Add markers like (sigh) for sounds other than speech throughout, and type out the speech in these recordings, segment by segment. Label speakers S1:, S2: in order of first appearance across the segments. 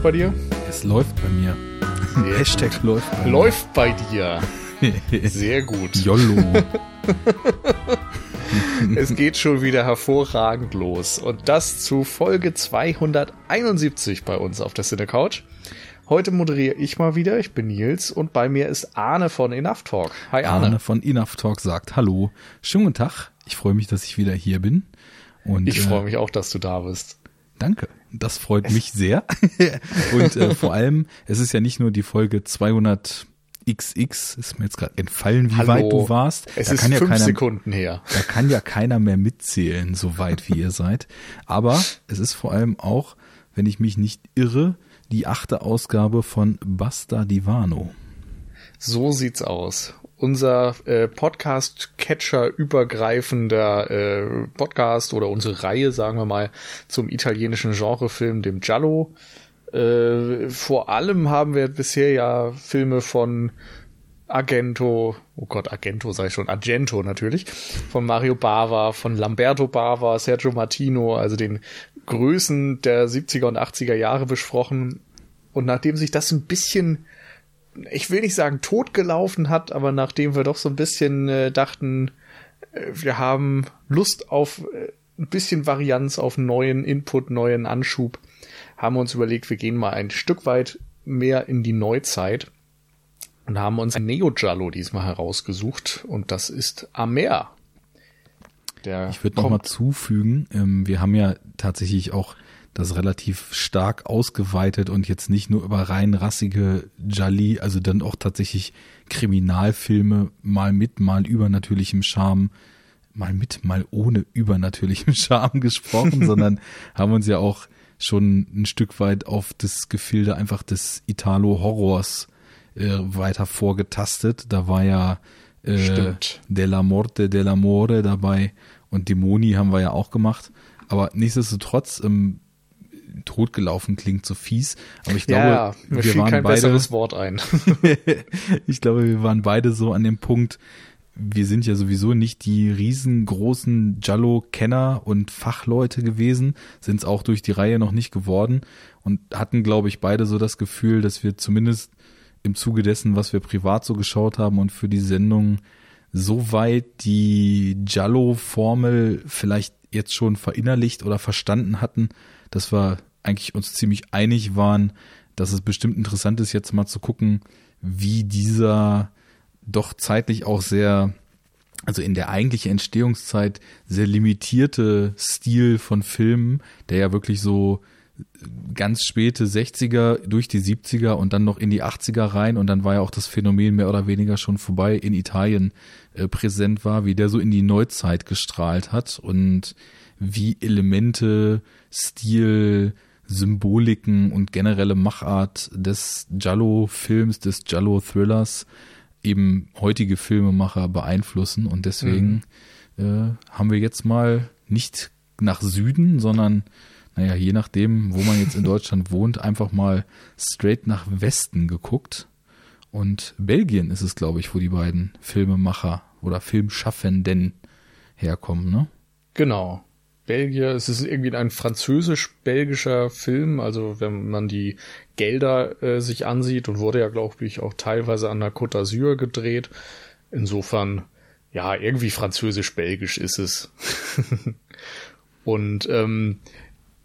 S1: läuft bei dir?
S2: Es läuft bei mir.
S1: Sehr
S2: Hashtag
S1: gut.
S2: läuft bei
S1: Läuft bei dir. (laughs) Sehr gut.
S2: YOLO. (laughs)
S1: Es geht schon wieder hervorragend los. Und das zu Folge 271 bei uns auf der Cine Couch. Heute moderiere ich mal wieder. Ich bin Nils und bei mir ist Arne von Enough Talk. Hi Arne.
S2: Arne von Enough Talk sagt Hallo. Schönen guten Tag. Ich freue mich, dass ich wieder hier bin. Und,
S1: Ich
S2: äh,
S1: freue mich auch, dass du da bist.
S2: Danke. Das freut mich (laughs) sehr. Und äh, vor allem, es ist ja nicht nur die Folge 200 XX, ist mir jetzt gerade entfallen, wie
S1: Hallo.
S2: weit du warst.
S1: Es
S2: da
S1: ist
S2: kann ja
S1: fünf
S2: keiner,
S1: Sekunden her.
S2: Da kann ja keiner mehr mitzählen, so weit wie ihr seid. Aber es ist vor allem auch, wenn ich mich nicht irre, die achte Ausgabe von Basta Divano.
S1: So sieht's aus. Unser äh, Podcast-Catcher übergreifender äh, Podcast oder unsere Reihe, sagen wir mal, zum italienischen Genrefilm, dem Giallo. Äh, vor allem haben wir bisher ja Filme von Argento, oh Gott, Argento sei schon, Argento natürlich, von Mario Bava, von Lamberto Bava, Sergio Martino, also den Größen der 70er und 80er Jahre besprochen. Und nachdem sich das ein bisschen ich will nicht sagen totgelaufen hat, aber nachdem wir doch so ein bisschen äh, dachten, äh, wir haben Lust auf äh, ein bisschen Varianz, auf neuen Input, neuen Anschub, haben wir uns überlegt, wir gehen mal ein Stück weit mehr in die Neuzeit und haben uns ein Neo-Giallo diesmal herausgesucht und das ist Amer. Der
S2: Ich würde noch mal zufügen, ähm, wir haben ja tatsächlich auch das relativ stark ausgeweitet und jetzt nicht nur über rein rassige Jali, also dann auch tatsächlich Kriminalfilme mal mit, mal übernatürlichem Charme, mal mit, mal ohne übernatürlichem (laughs) Charme gesprochen, sondern (laughs) haben uns ja auch schon ein Stück weit auf das Gefilde einfach des Italo-Horrors äh, weiter vorgetastet. Da war ja äh,
S1: Stimmt.
S2: Della Morte, Dell'Amore dabei und Dämoni haben wir ja auch gemacht. Aber nichtsdestotrotz, ähm, totgelaufen klingt so fies. Aber ich glaube,
S1: ja, mir
S2: wir waren
S1: kein
S2: beide,
S1: besseres Wort ein. (laughs)
S2: ich glaube, wir waren beide so an dem Punkt, wir sind ja sowieso nicht die riesengroßen Jallo-Kenner und Fachleute gewesen, sind es auch durch die Reihe noch nicht geworden und hatten, glaube ich, beide so das Gefühl, dass wir zumindest im Zuge dessen, was wir privat so geschaut haben und für die Sendung so weit die Jallo-Formel vielleicht jetzt schon verinnerlicht oder verstanden hatten, dass wir eigentlich uns ziemlich einig waren, dass es bestimmt interessant ist, jetzt mal zu gucken, wie dieser doch zeitlich auch sehr, also in der eigentlichen Entstehungszeit sehr limitierte Stil von Filmen, der ja wirklich so ganz späte 60er durch die 70er und dann noch in die 80er rein und dann war ja auch das Phänomen mehr oder weniger schon vorbei in Italien äh, präsent war, wie der so in die Neuzeit gestrahlt hat und wie Elemente, Stil, Symboliken und generelle Machart des Giallo-Films, des Giallo-Thrillers eben heutige Filmemacher beeinflussen und deswegen äh, haben wir jetzt mal nicht nach Süden, sondern naja, je nachdem, wo man jetzt in (laughs) Deutschland wohnt, einfach mal straight nach Westen geguckt. Und Belgien ist es, glaube ich, wo die beiden Filmemacher oder Filmschaffenden herkommen, ne?
S1: Genau. Belgier, es ist irgendwie ein französisch-belgischer Film, also wenn man die Gelder äh, sich ansieht und wurde ja, glaube ich, auch teilweise an der Côte d'Azur gedreht. Insofern, ja, irgendwie französisch-belgisch ist es. (laughs) und ähm,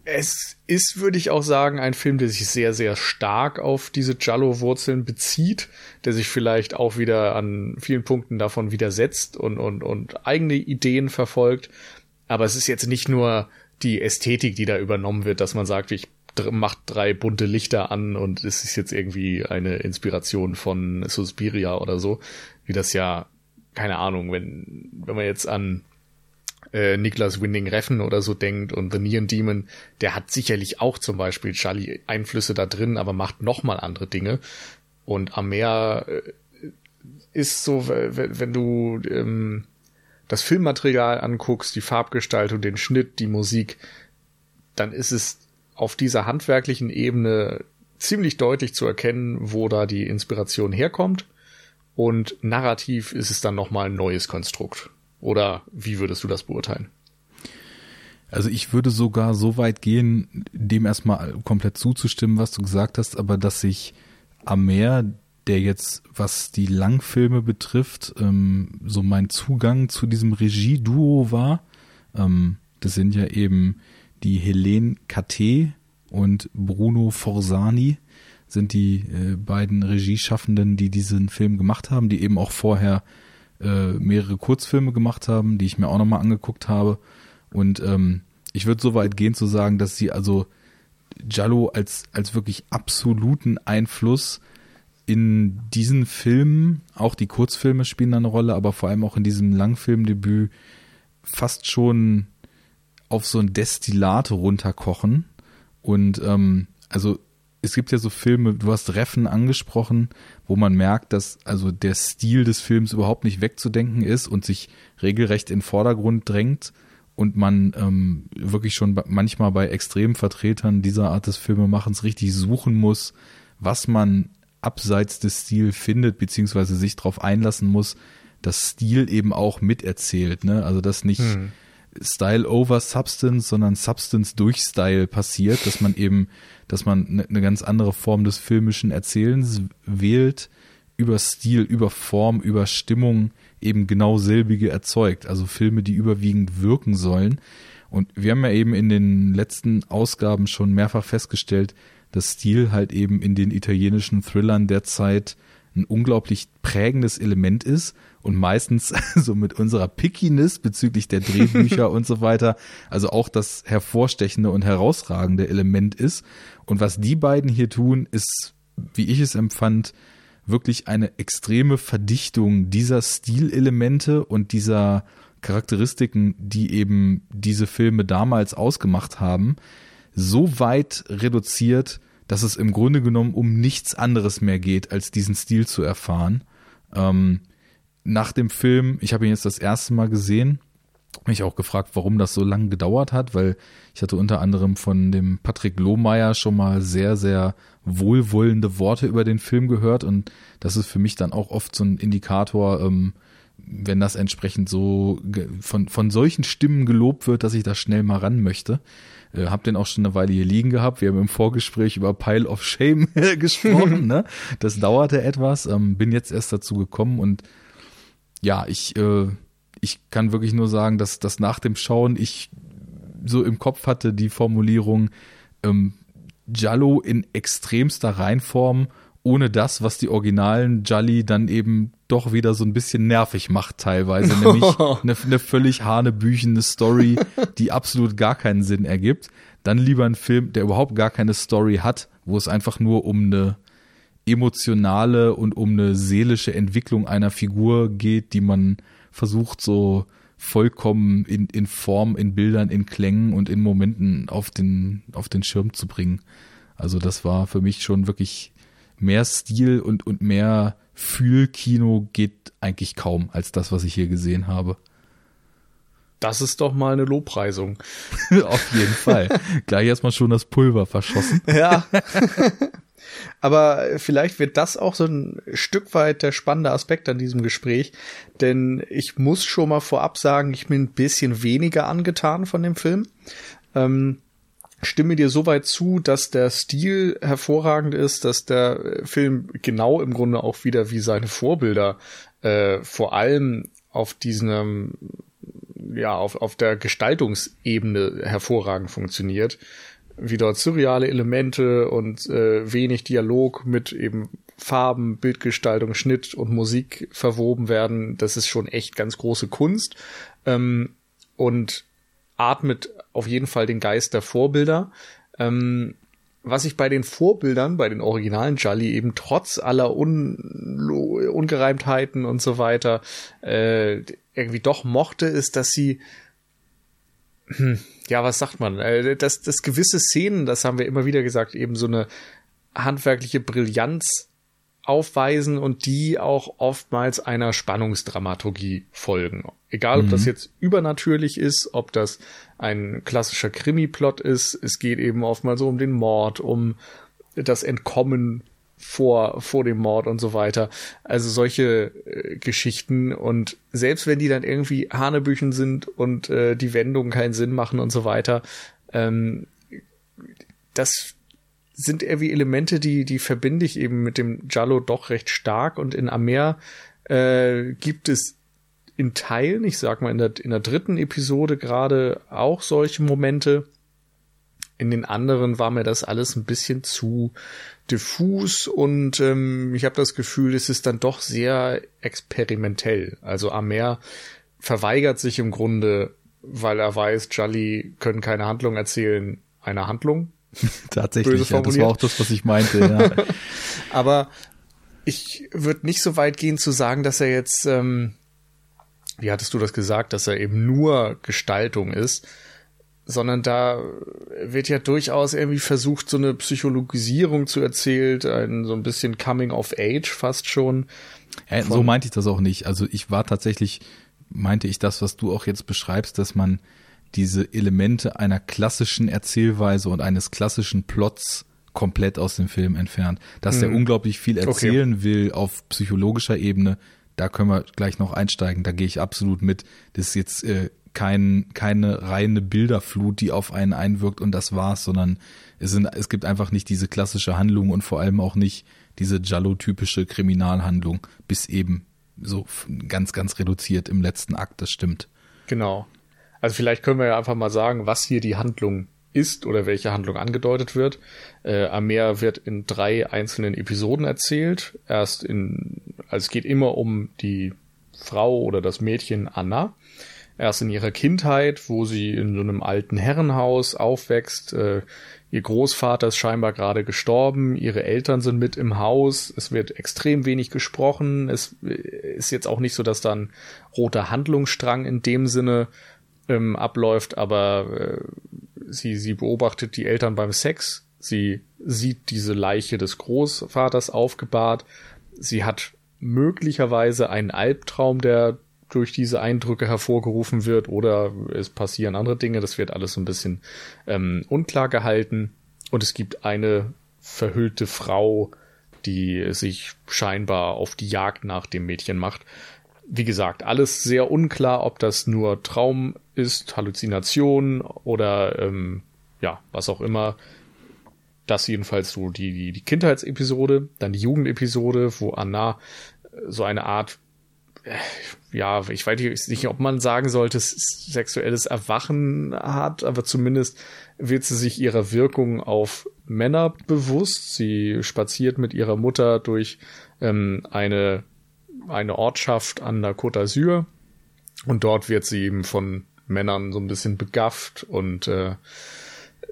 S1: es ist, würde ich auch sagen, ein Film, der sich sehr, sehr stark auf diese Giallo-Wurzeln bezieht, der sich vielleicht auch wieder an vielen Punkten davon widersetzt und, und, und eigene Ideen verfolgt. Aber es ist jetzt nicht nur die Ästhetik, die da übernommen wird, dass man sagt, ich dr- mach drei bunte Lichter an und es ist jetzt irgendwie eine Inspiration von Suspiria oder so, wie das ja, keine Ahnung, wenn, wenn man jetzt an äh, Niklas Winding Reffen oder so denkt und The Neon Demon, der hat sicherlich auch zum Beispiel Charlie Einflüsse da drin, aber macht nochmal andere Dinge. Und Amer äh, ist so, wenn, wenn du ähm, das Filmmaterial anguckst, die Farbgestaltung, den Schnitt, die Musik, dann ist es auf dieser handwerklichen Ebene ziemlich deutlich zu erkennen, wo da die Inspiration herkommt. Und narrativ ist es dann nochmal ein neues Konstrukt. Oder wie würdest du das beurteilen?
S2: Also ich würde sogar so weit gehen, dem erstmal komplett zuzustimmen, was du gesagt hast, aber dass sich Amer, der jetzt, was die Langfilme betrifft, ähm, so mein Zugang zu diesem Regieduo war. Ähm, das sind ja eben die Helene Katé und Bruno Forzani sind die äh, beiden Regieschaffenden, die diesen Film gemacht haben, die eben auch vorher äh, mehrere Kurzfilme gemacht haben, die ich mir auch nochmal angeguckt habe. Und ähm, ich würde so weit gehen zu sagen, dass sie also Jallo als, als wirklich absoluten Einfluss in diesen Filmen, auch die Kurzfilme spielen eine Rolle, aber vor allem auch in diesem Langfilmdebüt fast schon auf so ein Destillat runterkochen. Und ähm, also es gibt ja so Filme, du hast Reffen angesprochen, wo man merkt, dass also der Stil des Films überhaupt nicht wegzudenken ist und sich regelrecht in den Vordergrund drängt und man ähm, wirklich schon manchmal bei Extremvertretern dieser Art des Filmemachens richtig suchen muss, was man abseits des Stils findet, beziehungsweise sich darauf einlassen muss, dass Stil eben auch miterzählt. Ne? Also dass nicht hm. Style over Substance, sondern Substance durch Style passiert, dass man eben dass man eine ne ganz andere Form des filmischen Erzählens wählt, über Stil, über Form, über Stimmung eben genau selbige erzeugt. Also Filme, die überwiegend wirken sollen. Und wir haben ja eben in den letzten Ausgaben schon mehrfach festgestellt, dass Stil halt eben in den italienischen Thrillern derzeit ein unglaublich prägendes Element ist und meistens (laughs) so mit unserer Pickiness bezüglich der Drehbücher (laughs) und so weiter, also auch das hervorstechende und herausragende Element ist. Und was die beiden hier tun, ist, wie ich es empfand, wirklich eine extreme Verdichtung dieser Stilelemente und dieser Charakteristiken, die eben diese Filme damals ausgemacht haben, so weit reduziert, dass es im Grunde genommen um nichts anderes mehr geht, als diesen Stil zu erfahren. Ähm, nach dem Film, ich habe ihn jetzt das erste Mal gesehen, mich auch gefragt, warum das so lange gedauert hat, weil ich hatte unter anderem von dem Patrick Lohmeier schon mal sehr, sehr wohlwollende Worte über den Film gehört und das ist für mich dann auch oft so ein Indikator, ähm, wenn das entsprechend so von, von solchen Stimmen gelobt wird, dass ich da schnell mal ran möchte. Äh, hab den auch schon eine Weile hier liegen gehabt. Wir haben im Vorgespräch über Pile of Shame (laughs) gesprochen. ne? Das dauerte etwas. Ähm, bin jetzt erst dazu gekommen und ja, ich, äh, ich kann wirklich nur sagen, dass, dass nach dem Schauen ich so im Kopf hatte die Formulierung ähm, Jallo in extremster Reinform ohne das, was die originalen Jolly dann eben doch wieder so ein bisschen nervig macht teilweise, nämlich (laughs) eine, eine völlig hanebüchene Story, die absolut gar keinen Sinn ergibt. Dann lieber ein Film, der überhaupt gar keine Story hat, wo es einfach nur um eine emotionale und um eine seelische Entwicklung einer Figur geht, die man versucht so vollkommen in, in Form, in Bildern, in Klängen und in Momenten auf den, auf den Schirm zu bringen. Also das war für mich schon wirklich mehr Stil und, und mehr Fühlkino geht eigentlich kaum als das, was ich hier gesehen habe.
S1: Das ist doch mal eine Lobpreisung. (laughs)
S2: Auf jeden Fall. Gleich erstmal schon das Pulver verschossen. (laughs)
S1: Ja. Aber vielleicht wird das auch so ein Stück weit der spannende Aspekt an diesem Gespräch, denn ich muss schon mal vorab sagen, ich bin ein bisschen weniger angetan von dem Film. Ähm, stimme dir soweit zu, dass der Stil hervorragend ist, dass der Film genau im Grunde auch wieder wie seine Vorbilder äh, vor allem auf diesem ja auf, auf der Gestaltungsebene hervorragend funktioniert. Wie dort surreale Elemente und äh, wenig Dialog mit eben Farben, Bildgestaltung, Schnitt und Musik verwoben werden, das ist schon echt ganz große Kunst. Ähm, und atmet auf jeden Fall den Geist der Vorbilder. Ähm, was ich bei den Vorbildern, bei den originalen Jolly eben trotz aller Un Ungereimtheiten und so weiter äh, irgendwie doch mochte, ist, dass sie hm, ja, was sagt man? Äh, dass, dass gewisse Szenen, das haben wir immer wieder gesagt, eben so eine handwerkliche Brillanz aufweisen und die auch oftmals einer Spannungsdramaturgie folgen. Egal, ob mhm. das jetzt übernatürlich ist, ob das ein klassischer Krimi-Plot ist, es geht eben oftmals so um den Mord, um das Entkommen vor, vor dem Mord und so weiter. Also solche äh, Geschichten. Und selbst wenn die dann irgendwie Hanebüchen sind und äh, die Wendungen keinen Sinn machen und so weiter, ähm, das sind irgendwie Elemente, die, die verbinde ich eben mit dem Jallo doch recht stark. Und in Amer äh, gibt es in Teilen, ich sag mal in der, in der dritten Episode gerade auch solche Momente. In den anderen war mir das alles ein bisschen zu diffus und ähm, ich habe das Gefühl, es ist dann doch sehr experimentell. Also Amer verweigert sich im Grunde, weil er weiß, Jolly können keine Handlung erzählen, eine Handlung. (laughs)
S2: Tatsächlich, ja, das war auch das, was ich meinte. Ja. (laughs)
S1: Aber ich würde nicht so weit gehen zu sagen, dass er jetzt, ähm, wie hattest du das gesagt, dass er eben nur Gestaltung ist, sondern da wird ja durchaus irgendwie versucht, so eine Psychologisierung zu erzählen, ein, so ein bisschen Coming of Age fast schon.
S2: Ja, so meinte ich das auch nicht. Also ich war tatsächlich, meinte ich das, was du auch jetzt beschreibst, dass man diese Elemente einer klassischen Erzählweise und eines klassischen Plots komplett aus dem Film entfernt. Dass hm. er unglaublich viel erzählen okay. will auf psychologischer Ebene, da können wir gleich noch einsteigen. Da gehe ich absolut mit. Das ist jetzt äh, kein, keine reine Bilderflut, die auf einen einwirkt und das war's, sondern es, sind, es gibt einfach nicht diese klassische Handlung und vor allem auch nicht diese Jallo-typische Kriminalhandlung, bis eben so ganz, ganz reduziert im letzten Akt, das stimmt.
S1: Genau. Also vielleicht können wir ja einfach mal sagen, was hier die Handlung ist oder welche Handlung angedeutet wird. Äh, Amer wird in drei einzelnen Episoden erzählt. Erst in, also es geht immer um die Frau oder das Mädchen Anna erst in ihrer Kindheit, wo sie in so einem alten Herrenhaus aufwächst. Äh, ihr Großvater ist scheinbar gerade gestorben, ihre Eltern sind mit im Haus, es wird extrem wenig gesprochen. Es äh, ist jetzt auch nicht so, dass da ein roter Handlungsstrang in dem Sinne ähm, abläuft, aber äh, sie, sie beobachtet die Eltern beim Sex, sie sieht diese Leiche des Großvaters aufgebahrt, sie hat möglicherweise einen Albtraum, der durch diese Eindrücke hervorgerufen wird oder es passieren andere Dinge. Das wird alles so ein bisschen ähm, unklar gehalten. Und es gibt eine verhüllte Frau, die sich scheinbar auf die Jagd nach dem Mädchen macht. Wie gesagt, alles sehr unklar, ob das nur Traum ist, Halluzination oder ähm, ja, was auch immer. Das jedenfalls so die, die, die Kindheitsepisode, dann die Jugendepisode, wo Anna so eine Art ja, ich weiß nicht, ob man sagen sollte, sexuelles Erwachen hat, aber zumindest wird sie sich ihrer Wirkung auf Männer bewusst. Sie spaziert mit ihrer Mutter durch ähm, eine, eine Ortschaft an der Côte d'Azur und dort wird sie eben von Männern so ein bisschen begafft und äh,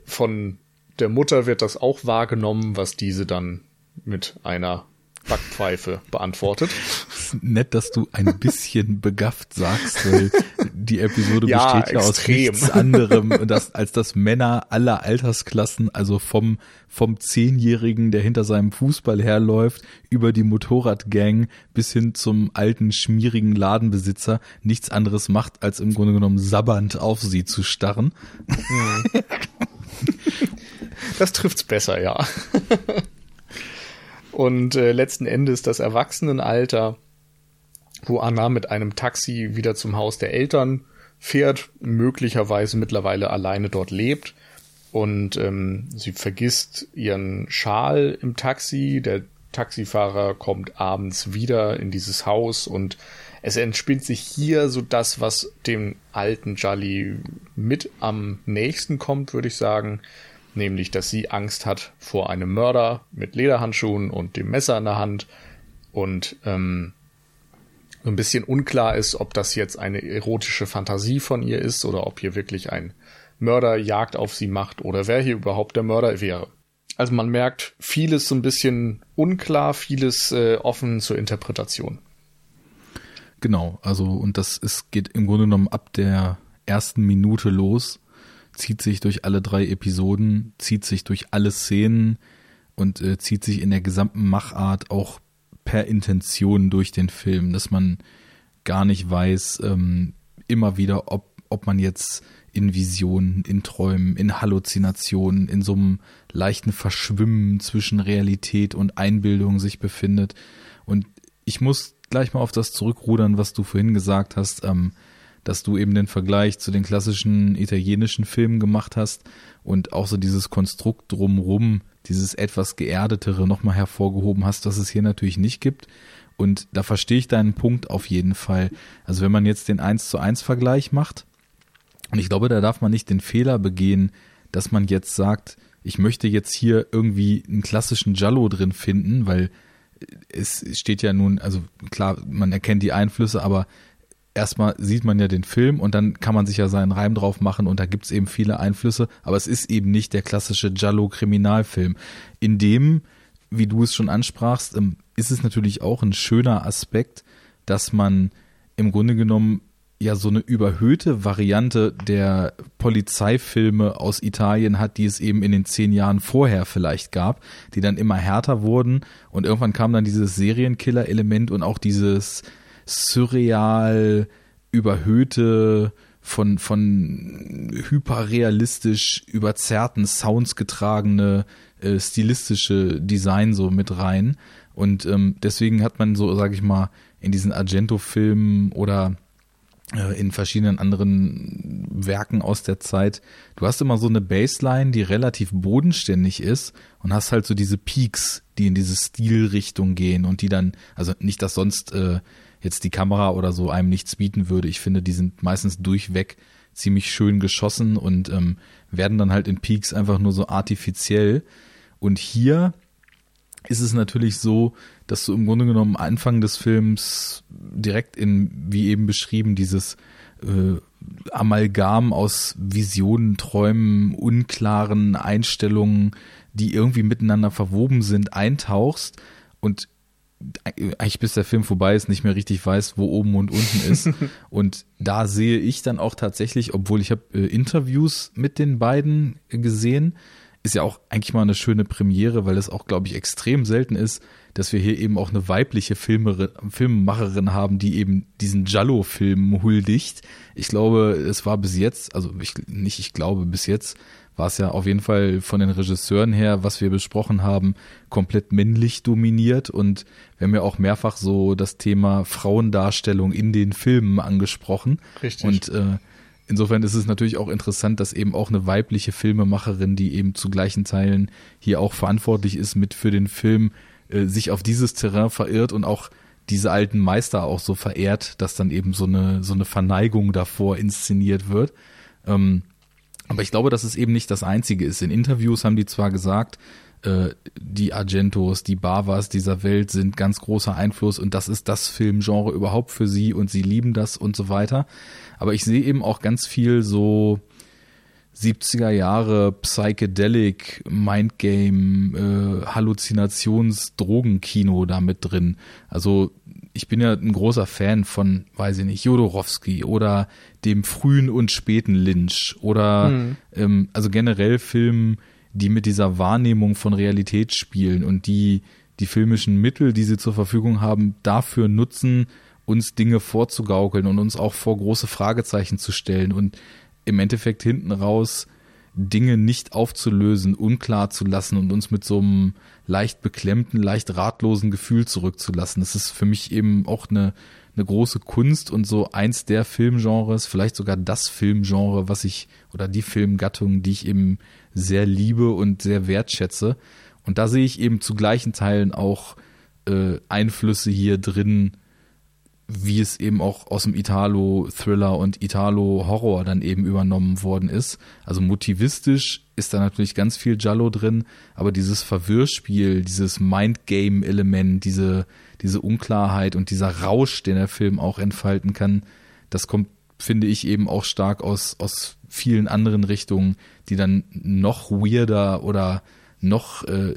S1: von der Mutter wird das auch wahrgenommen, was diese dann mit einer Backpfeife beantwortet. (laughs)
S2: Nett, dass du ein bisschen (laughs) begafft sagst, weil die Episode ja, besteht ja aus nichts anderem das, als dass Männer aller Altersklassen, also vom, vom Zehnjährigen, der hinter seinem Fußball herläuft, über die Motorradgang bis hin zum alten, schmierigen Ladenbesitzer nichts anderes macht, als im Grunde genommen sabbernd auf sie zu starren. Hm.
S1: Das trifft's besser, ja. Und äh, letzten Endes das Erwachsenenalter, wo Anna mit einem Taxi wieder zum Haus der Eltern fährt, möglicherweise mittlerweile alleine dort lebt. Und ähm, sie vergisst ihren Schal im Taxi. Der Taxifahrer kommt abends wieder in dieses Haus und es entspinnt sich hier so das, was dem alten Jolly mit am nächsten kommt, würde ich sagen nämlich dass sie Angst hat vor einem Mörder mit Lederhandschuhen und dem Messer in der Hand und ähm, ein bisschen unklar ist, ob das jetzt eine erotische Fantasie von ihr ist oder ob hier wirklich ein Mörder Jagd auf sie macht oder wer hier überhaupt der Mörder wäre. Also man merkt, vieles so ein bisschen unklar, vieles äh, offen zur Interpretation.
S2: Genau, also und das ist, geht im Grunde genommen ab der ersten Minute los zieht sich durch alle drei Episoden, zieht sich durch alle Szenen und äh, zieht sich in der gesamten Machart auch per Intention durch den Film, dass man gar nicht weiß, ähm, immer wieder, ob ob man jetzt in Visionen, in Träumen, in Halluzinationen, in so einem leichten Verschwimmen zwischen Realität und Einbildung sich befindet. Und ich muss gleich mal auf das zurückrudern, was du vorhin gesagt hast, ähm, dass du eben den Vergleich zu den klassischen italienischen Filmen gemacht hast und auch so dieses Konstrukt drumrum, dieses etwas geerdetere nochmal hervorgehoben hast, was es hier natürlich nicht gibt. Und da verstehe ich deinen Punkt auf jeden Fall. Also wenn man jetzt den 1 zu 1 Vergleich macht, und ich glaube, da darf man nicht den Fehler begehen, dass man jetzt sagt, ich möchte jetzt hier irgendwie einen klassischen Jallo drin finden, weil es steht ja nun, also klar, man erkennt die Einflüsse, aber erstmal sieht man ja den Film und dann kann man sich ja seinen Reim drauf machen und da gibt's eben viele Einflüsse, aber es ist eben nicht der klassische Jallo-Kriminalfilm. In dem, wie du es schon ansprachst, ähm, ist es natürlich auch ein schöner Aspekt, dass man im Grunde genommen ja so eine überhöhte Variante der Polizeifilme aus Italien hat, die es eben in den zehn Jahren vorher vielleicht gab, die dann immer härter wurden und irgendwann kam dann dieses Serienkiller-Element und auch dieses surreal überhöhte von von hyperrealistisch überzerrten Sounds getragene äh, stilistische Design so mit rein und ähm, deswegen hat man so sage ich mal in diesen Argento-Filmen oder äh, in verschiedenen anderen Werken aus der Zeit. Du hast immer so eine Baseline, die relativ bodenständig ist und hast halt so diese Peaks, die in diese Stilrichtung gehen und die dann, also nicht, dass sonst äh, jetzt die Kamera oder so einem nichts bieten würde. Ich finde, die sind meistens durchweg ziemlich schön geschossen und ähm, werden dann halt in Peaks einfach nur so artifiziell. Und hier ist es natürlich so, dass du im Grunde genommen Anfang des Films direkt in, wie eben beschrieben, dieses äh, Amalgam aus Visionen, Träumen, unklaren Einstellungen, die irgendwie miteinander verwoben sind, eintauchst und eigentlich bis der Film vorbei ist, nicht mehr richtig weiß, wo oben und unten ist. (laughs) und da sehe ich dann auch tatsächlich, obwohl ich habe äh, Interviews mit den beiden gesehen, ist ja auch eigentlich mal eine schöne Premiere, weil es auch, glaube ich, extrem selten ist, dass wir hier eben auch eine weibliche Filmerin, Filmemacherin haben, die eben diesen Jallo-Film huldigt. Ich glaube, es war bis jetzt, also ich, nicht ich glaube, bis jetzt war es ja auf jeden Fall von den Regisseuren her, was wir besprochen haben, komplett männlich dominiert und wir haben ja auch mehrfach so das Thema Frauendarstellung in den Filmen angesprochen.
S1: Richtig.
S2: Und äh, insofern ist es natürlich auch interessant, dass eben auch eine weibliche Filmemacherin, die eben zu gleichen Teilen hier auch verantwortlich ist mit für den Film, äh, sich auf dieses Terrain verirrt und auch diese alten Meister auch so verehrt, dass dann eben so eine, so eine Verneigung davor inszeniert wird. Ähm, aber ich glaube, dass es eben nicht das Einzige ist. In Interviews haben die zwar gesagt, äh, die Argentos, die Bavas dieser Welt sind ganz großer Einfluss und das ist das Filmgenre überhaupt für sie und sie lieben das und so weiter. Aber ich sehe eben auch ganz viel so 70er Jahre Psychedelic, Mindgame, äh, Halluzinations, Drogenkino da mit drin. Also ich bin ja ein großer Fan von, weiß ich nicht, Jodorowski oder dem frühen und späten Lynch oder mhm. ähm, also generell Filmen, die mit dieser Wahrnehmung von Realität spielen und die die filmischen Mittel, die sie zur Verfügung haben, dafür nutzen, uns Dinge vorzugaukeln und uns auch vor große Fragezeichen zu stellen und im Endeffekt hinten raus Dinge nicht aufzulösen, unklar zu lassen und uns mit so einem leicht beklemmten, leicht ratlosen Gefühl zurückzulassen. Das ist für mich eben auch eine, eine große Kunst und so eins der Filmgenres, vielleicht sogar das Filmgenre, was ich, oder die Filmgattung, die ich eben sehr liebe und sehr wertschätze. Und da sehe ich eben zu gleichen Teilen auch äh, Einflüsse hier drin, wie es eben auch aus dem Italo-Thriller und Italo-Horror dann eben übernommen worden ist. Also motivistisch ist da natürlich ganz viel Giallo drin, aber dieses Verwirrspiel, dieses Mindgame-Element, diese, diese Unklarheit und dieser Rausch, den der Film auch entfalten kann, das kommt, finde ich, eben auch stark aus, aus vielen anderen Richtungen, die dann noch weirder oder noch äh,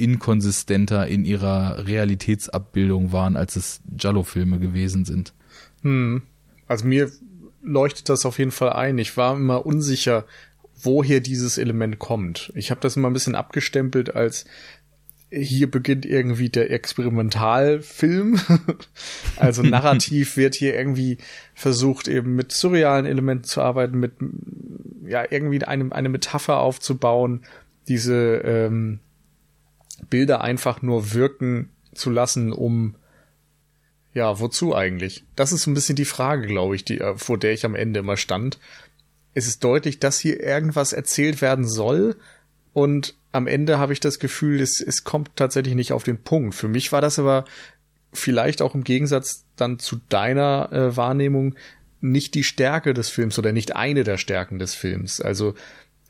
S2: inkonsistenter in ihrer Realitätsabbildung waren, als es Giallo-Filme gewesen sind.
S1: Hm. Also mir leuchtet das auf jeden Fall ein. Ich war immer unsicher, woher dieses Element kommt. Ich habe das immer ein bisschen abgestempelt als hier beginnt irgendwie der Experimentalfilm. (laughs) also narrativ wird hier irgendwie versucht, eben mit surrealen Elementen zu arbeiten, mit ja, irgendwie eine, eine Metapher aufzubauen, diese ähm, Bilder einfach nur wirken zu lassen, um ja, wozu eigentlich? Das ist so ein bisschen die Frage, glaube ich, die, äh, vor der ich am Ende immer stand. Es ist deutlich, dass hier irgendwas erzählt werden soll und am Ende habe ich das Gefühl, es, es kommt tatsächlich nicht auf den Punkt. Für mich war das aber vielleicht auch im Gegensatz dann zu deiner äh, Wahrnehmung nicht die Stärke des Films oder nicht eine der Stärken des Films. Also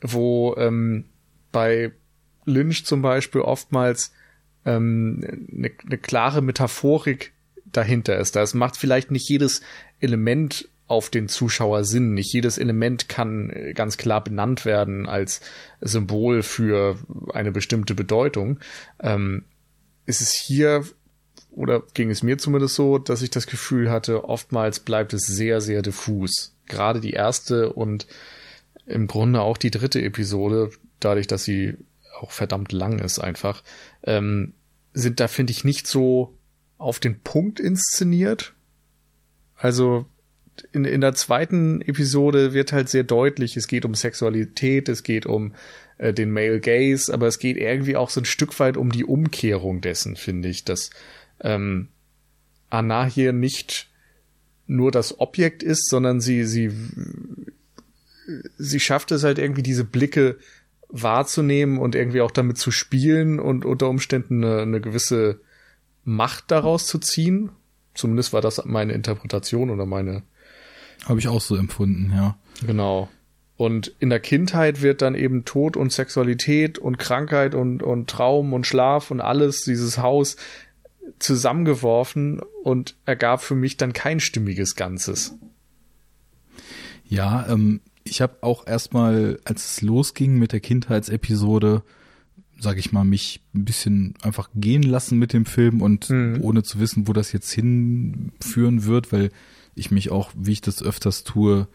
S1: wo ähm, bei Lynch zum Beispiel oftmals ähm, eine, eine klare Metaphorik dahinter ist. Das macht vielleicht nicht jedes Element auf den Zuschauer Sinn. Nicht jedes Element kann äh, ganz klar benannt werden als Symbol für eine bestimmte Bedeutung. Ähm, ist es hier oder ging es mir zumindest so, dass ich das Gefühl hatte, oftmals bleibt es sehr, sehr diffus. Gerade die erste und im Grunde auch die dritte Episode, dadurch, dass sie auch verdammt lang ist einfach, ähm, sind da, finde ich, nicht so auf den Punkt inszeniert. Also in, in der zweiten Episode wird halt sehr deutlich, es geht um Sexualität, es geht um äh, den Male Gaze, aber es geht irgendwie auch so ein Stück weit um die Umkehrung dessen, finde ich, dass ähm, Anna hier nicht nur das Objekt ist, sondern sie, sie, sie schafft es halt irgendwie diese Blicke wahrzunehmen und irgendwie auch damit zu spielen und unter Umständen eine, eine gewisse Macht daraus zu ziehen. Zumindest war das meine Interpretation oder meine
S2: habe ich auch so empfunden, ja.
S1: Genau. Und in der Kindheit wird dann eben Tod und Sexualität und Krankheit und, und Traum und Schlaf und alles, dieses Haus zusammengeworfen und ergab für mich dann kein stimmiges Ganzes.
S2: Ja, ähm, ich habe auch erstmal, als es losging mit der Kindheitsepisode, sage ich mal, mich ein bisschen einfach gehen lassen mit dem Film und mhm. ohne zu wissen, wo das jetzt hinführen wird, weil ich mich auch, wie ich das öfters tue,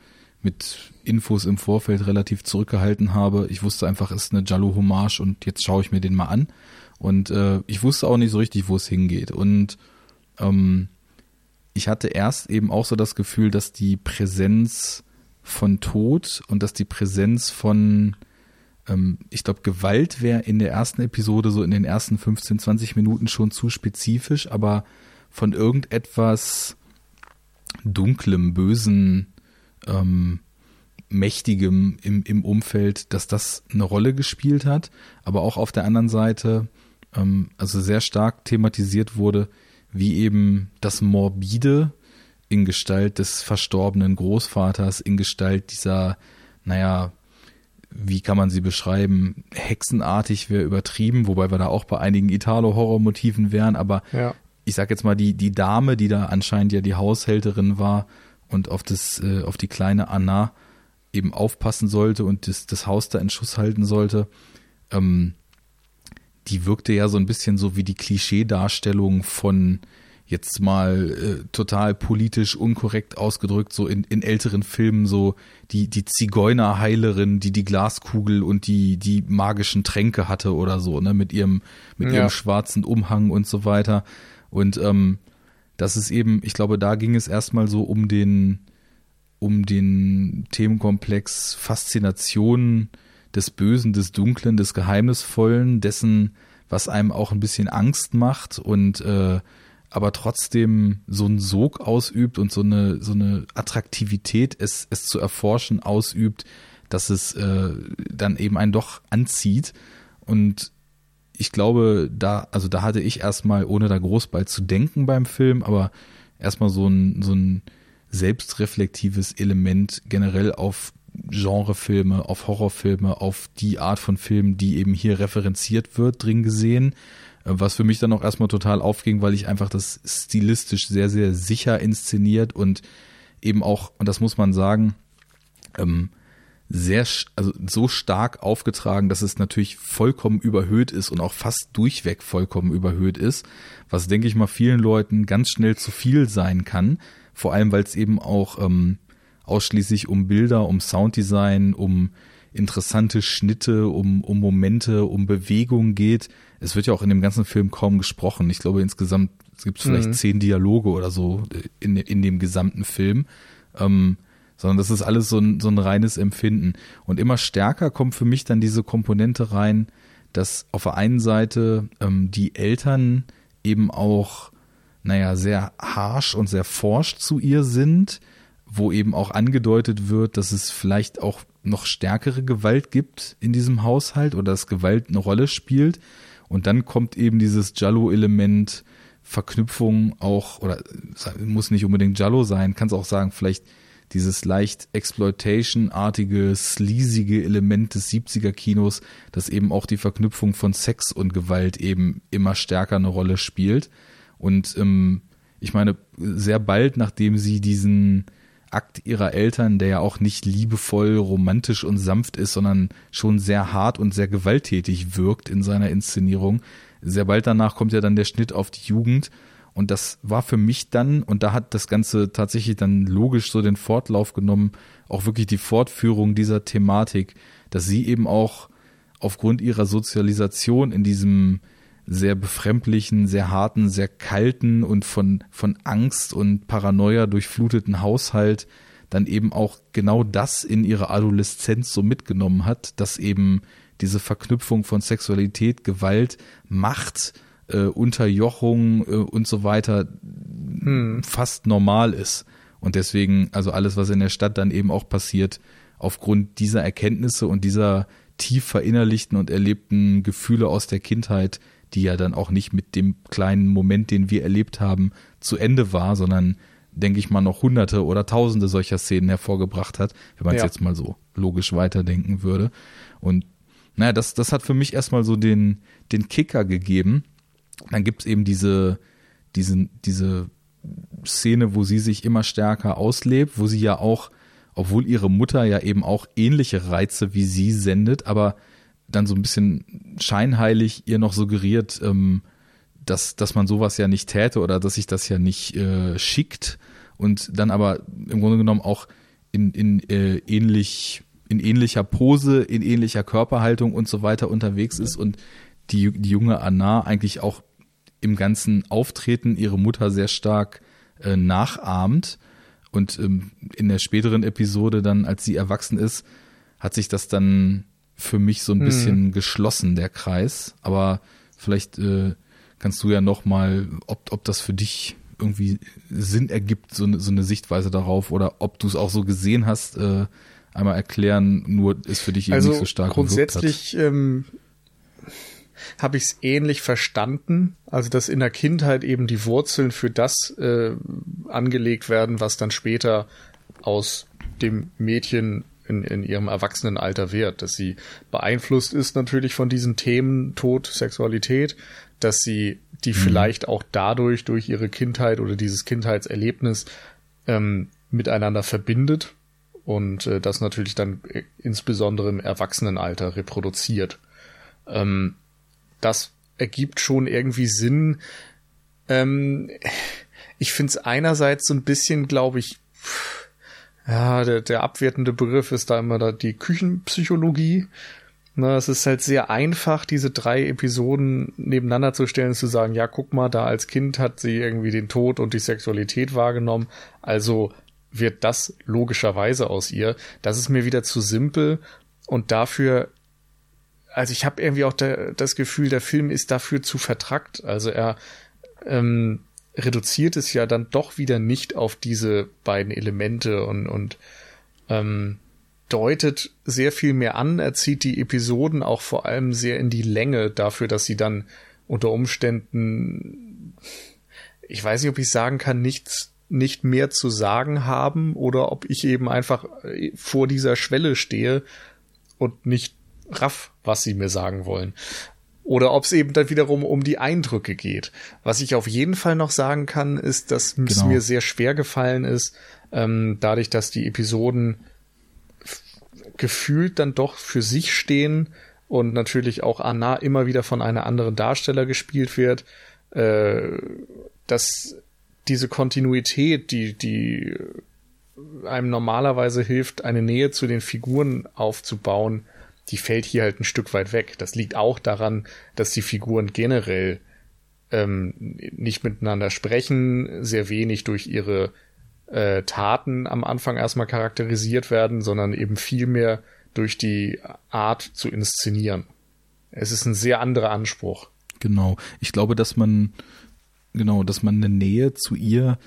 S2: mit Infos im Vorfeld relativ zurückgehalten habe. Ich wusste einfach, es ist eine Jallo-Hommage und jetzt schaue ich mir den mal an. Und äh, ich wusste auch nicht so richtig, wo es hingeht. Und ähm, ich hatte erst eben auch so das Gefühl, dass die Präsenz von Tod und dass die Präsenz von, ähm, ich glaube, Gewalt wäre in der ersten Episode, so in den ersten 15, 20 Minuten schon zu spezifisch, aber von irgendetwas dunklem, bösen, ähm, mächtigem im, im Umfeld, dass das eine Rolle gespielt hat, aber auch auf der anderen Seite, ähm, also sehr stark thematisiert wurde, wie eben das Morbide in Gestalt des verstorbenen Großvaters, in Gestalt dieser, naja, wie kann man sie beschreiben? Hexenartig wäre übertrieben, wobei wir da auch bei einigen Italo-Horror-Motiven wären, aber ja ich sag jetzt mal, die, die Dame, die da anscheinend ja die Haushälterin war und auf das, äh, auf die kleine Anna eben aufpassen sollte und das, das Haus da in Schuss halten sollte, ähm, die wirkte ja so ein bisschen so wie die Klischeedarstellung von jetzt mal äh, total politisch unkorrekt ausgedrückt, so in, in älteren Filmen so die, die Zigeunerheilerin, die die Glaskugel und die, die magischen Tränke hatte oder so, ne, mit ihrem, mit ja. ihrem schwarzen Umhang und so weiter. Und ähm, das ist eben, ich glaube, da ging es erstmal so um den, um den Themenkomplex Faszination des Bösen, des Dunklen, des Geheimnisvollen, dessen, was einem auch ein bisschen Angst macht und äh, aber trotzdem so einen Sog ausübt und so eine so eine Attraktivität es es zu erforschen ausübt, dass es äh, dann eben einen doch anzieht und ich glaube, da, also da hatte ich erstmal, ohne da groß bei zu denken beim Film, aber erstmal so ein, so ein selbstreflektives Element generell auf Genrefilme, auf Horrorfilme, auf die Art von Filmen, die eben hier referenziert wird, drin gesehen. Was für mich dann auch erstmal total aufging, weil ich einfach das stilistisch sehr, sehr sicher inszeniert und eben auch, und das muss man sagen, ähm, sehr, also so stark aufgetragen, dass es natürlich vollkommen überhöht ist und auch fast durchweg vollkommen überhöht ist, was denke ich mal vielen Leuten ganz schnell zu viel sein kann. Vor allem, weil es eben auch ähm, ausschließlich um Bilder, um Sounddesign, um interessante Schnitte, um, um Momente, um Bewegung geht. Es wird ja auch in dem ganzen Film kaum gesprochen. Ich glaube, insgesamt gibt es vielleicht mhm. zehn Dialoge oder so in, in dem gesamten Film. Ähm, sondern das ist alles so ein, so ein reines Empfinden. Und immer stärker kommt für mich dann diese Komponente rein, dass auf der einen Seite ähm, die Eltern eben auch, naja, sehr harsh und sehr forsch zu ihr sind, wo eben auch angedeutet wird, dass es vielleicht auch noch stärkere Gewalt gibt in diesem Haushalt oder dass Gewalt eine Rolle spielt. Und dann kommt eben dieses Jallo-Element, Verknüpfung auch, oder muss nicht unbedingt Jallo sein, kann es auch sagen, vielleicht dieses leicht Exploitation-artige, sleasige Element des 70er Kinos, das eben auch die Verknüpfung von Sex und Gewalt eben immer stärker eine Rolle spielt. Und ähm, ich meine, sehr bald, nachdem sie diesen Akt ihrer Eltern, der ja auch nicht liebevoll, romantisch und sanft ist, sondern schon sehr hart und sehr gewalttätig wirkt in seiner Inszenierung, sehr bald danach kommt ja dann der Schnitt auf die Jugend. Und das war für mich dann, und da hat das Ganze tatsächlich dann logisch so den Fortlauf genommen, auch wirklich die Fortführung dieser Thematik, dass sie eben auch aufgrund ihrer Sozialisation in diesem sehr befremdlichen, sehr harten, sehr kalten und von, von Angst und Paranoia durchfluteten Haushalt dann eben auch genau das in ihre Adoleszenz so mitgenommen hat, dass eben diese Verknüpfung von Sexualität, Gewalt, Macht äh, Unterjochung äh, und so weiter hm. fast normal ist. Und deswegen, also alles, was in der Stadt dann eben auch passiert, aufgrund dieser Erkenntnisse und dieser tief verinnerlichten und erlebten Gefühle aus der Kindheit, die ja dann auch nicht mit dem kleinen Moment, den wir erlebt haben, zu Ende war, sondern denke ich mal noch hunderte oder tausende solcher Szenen hervorgebracht hat, wenn man es ja. jetzt mal so logisch weiterdenken würde. Und naja, das, das hat für mich erstmal so den, den Kicker gegeben, dann gibt's eben diese, diese, diese Szene, wo sie sich immer stärker auslebt, wo sie ja auch, obwohl ihre Mutter ja eben auch ähnliche Reize wie sie sendet, aber dann so ein bisschen scheinheilig ihr noch suggeriert, ähm, dass, dass man sowas ja nicht täte oder dass sich das ja nicht äh, schickt und dann aber im Grunde genommen auch in, in äh, ähnlich in ähnlicher Pose, in ähnlicher Körperhaltung und so weiter unterwegs ist und die, die junge Anna eigentlich auch im ganzen Auftreten ihre Mutter sehr stark äh, nachahmt. Und ähm, in der späteren Episode dann, als sie erwachsen ist, hat sich das dann für mich so ein hm. bisschen geschlossen, der Kreis. Aber vielleicht äh, kannst du ja noch mal, ob, ob das für dich irgendwie Sinn ergibt, so eine, so eine Sichtweise darauf, oder ob du es auch so gesehen hast, äh, einmal erklären, nur ist für dich eben also nicht so stark
S1: grundsätzlich ähm, habe ich es ähnlich verstanden. Also, dass in der Kindheit eben die Wurzeln für das äh, angelegt werden, was dann später aus dem Mädchen in, in ihrem Erwachsenenalter wird. Dass sie beeinflusst ist natürlich von diesen Themen Tod, Sexualität, dass sie die mhm. vielleicht auch dadurch, durch ihre Kindheit oder dieses Kindheitserlebnis ähm, miteinander verbindet und äh, das natürlich dann äh, insbesondere im Erwachsenenalter reproduziert. Ähm, das ergibt schon irgendwie Sinn. Ähm, ich finde es einerseits so ein bisschen, glaube ich, ja, der, der abwertende Begriff ist da immer da die Küchenpsychologie. Na, es ist halt sehr einfach, diese drei Episoden nebeneinander zu stellen zu sagen, ja, guck mal, da als Kind hat sie irgendwie den Tod und die Sexualität wahrgenommen, also wird das logischerweise aus ihr. Das ist mir wieder zu simpel und dafür also ich habe irgendwie auch der, das Gefühl, der Film ist dafür zu vertrackt. Also er ähm, reduziert es ja dann doch wieder nicht auf diese beiden Elemente und, und ähm, deutet sehr viel mehr an. Er zieht die Episoden auch vor allem sehr in die Länge dafür, dass sie dann unter Umständen, ich weiß nicht, ob ich sagen kann, nichts nicht mehr zu sagen haben oder ob ich eben einfach vor dieser Schwelle stehe und nicht raff, was sie mir sagen wollen. Oder ob es eben dann wiederum um die Eindrücke geht. Was ich auf jeden Fall noch sagen kann, ist, dass genau. es mir sehr schwer gefallen ist, ähm, dadurch, dass die Episoden gefühlt dann doch für sich stehen und natürlich auch Anna immer wieder von einer anderen Darsteller gespielt wird, äh, dass diese Kontinuität, die, die einem normalerweise hilft, eine Nähe zu den Figuren aufzubauen, die fällt hier halt ein Stück weit weg. Das liegt auch daran, dass die Figuren generell ähm, nicht miteinander sprechen, sehr wenig durch ihre äh, Taten am Anfang erstmal charakterisiert werden, sondern eben viel mehr durch die Art zu inszenieren. Es ist ein sehr anderer Anspruch.
S2: Genau. Ich glaube, dass man, genau, dass man eine Nähe zu ihr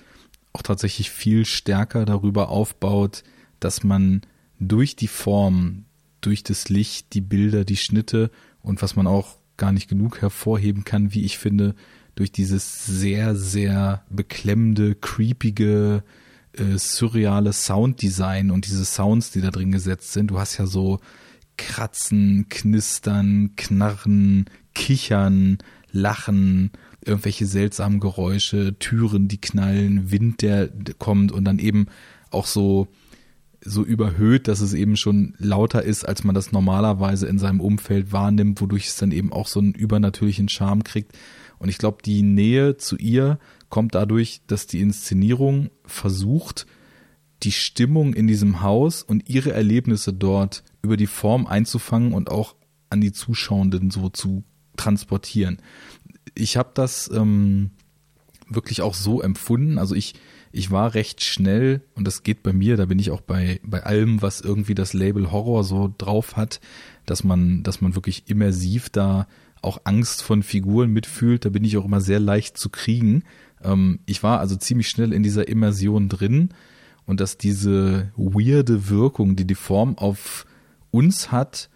S2: auch tatsächlich viel stärker darüber aufbaut, dass man durch die Form, durch das Licht, die Bilder, die Schnitte und was man auch gar nicht genug hervorheben kann, wie ich finde, durch dieses sehr, sehr beklemmende, creepige, äh, surreale Sounddesign und diese Sounds, die da drin gesetzt sind. Du hast ja so Kratzen, Knistern, Knarren, Kichern, Lachen, irgendwelche seltsamen Geräusche, Türen, die knallen, Wind, der kommt und dann eben auch so so überhöht, dass es eben schon lauter ist, als man das normalerweise in seinem Umfeld wahrnimmt, wodurch es dann eben auch so einen übernatürlichen Charme kriegt. Und ich glaube, die Nähe zu ihr kommt dadurch, dass die Inszenierung versucht, die Stimmung in diesem Haus und ihre Erlebnisse dort über die Form einzufangen und auch an die Zuschauenden so zu transportieren. Ich habe das ähm, wirklich auch so empfunden. Also ich, ich war recht schnell, und das geht bei mir, da bin ich auch bei, bei allem, was irgendwie das Label Horror so drauf hat, dass man, dass man wirklich immersiv da auch Angst von Figuren mitfühlt. Da bin ich auch immer sehr leicht zu kriegen. Ähm, ich war also ziemlich schnell in dieser Immersion drin und dass diese weirde Wirkung, die die Form auf uns hat,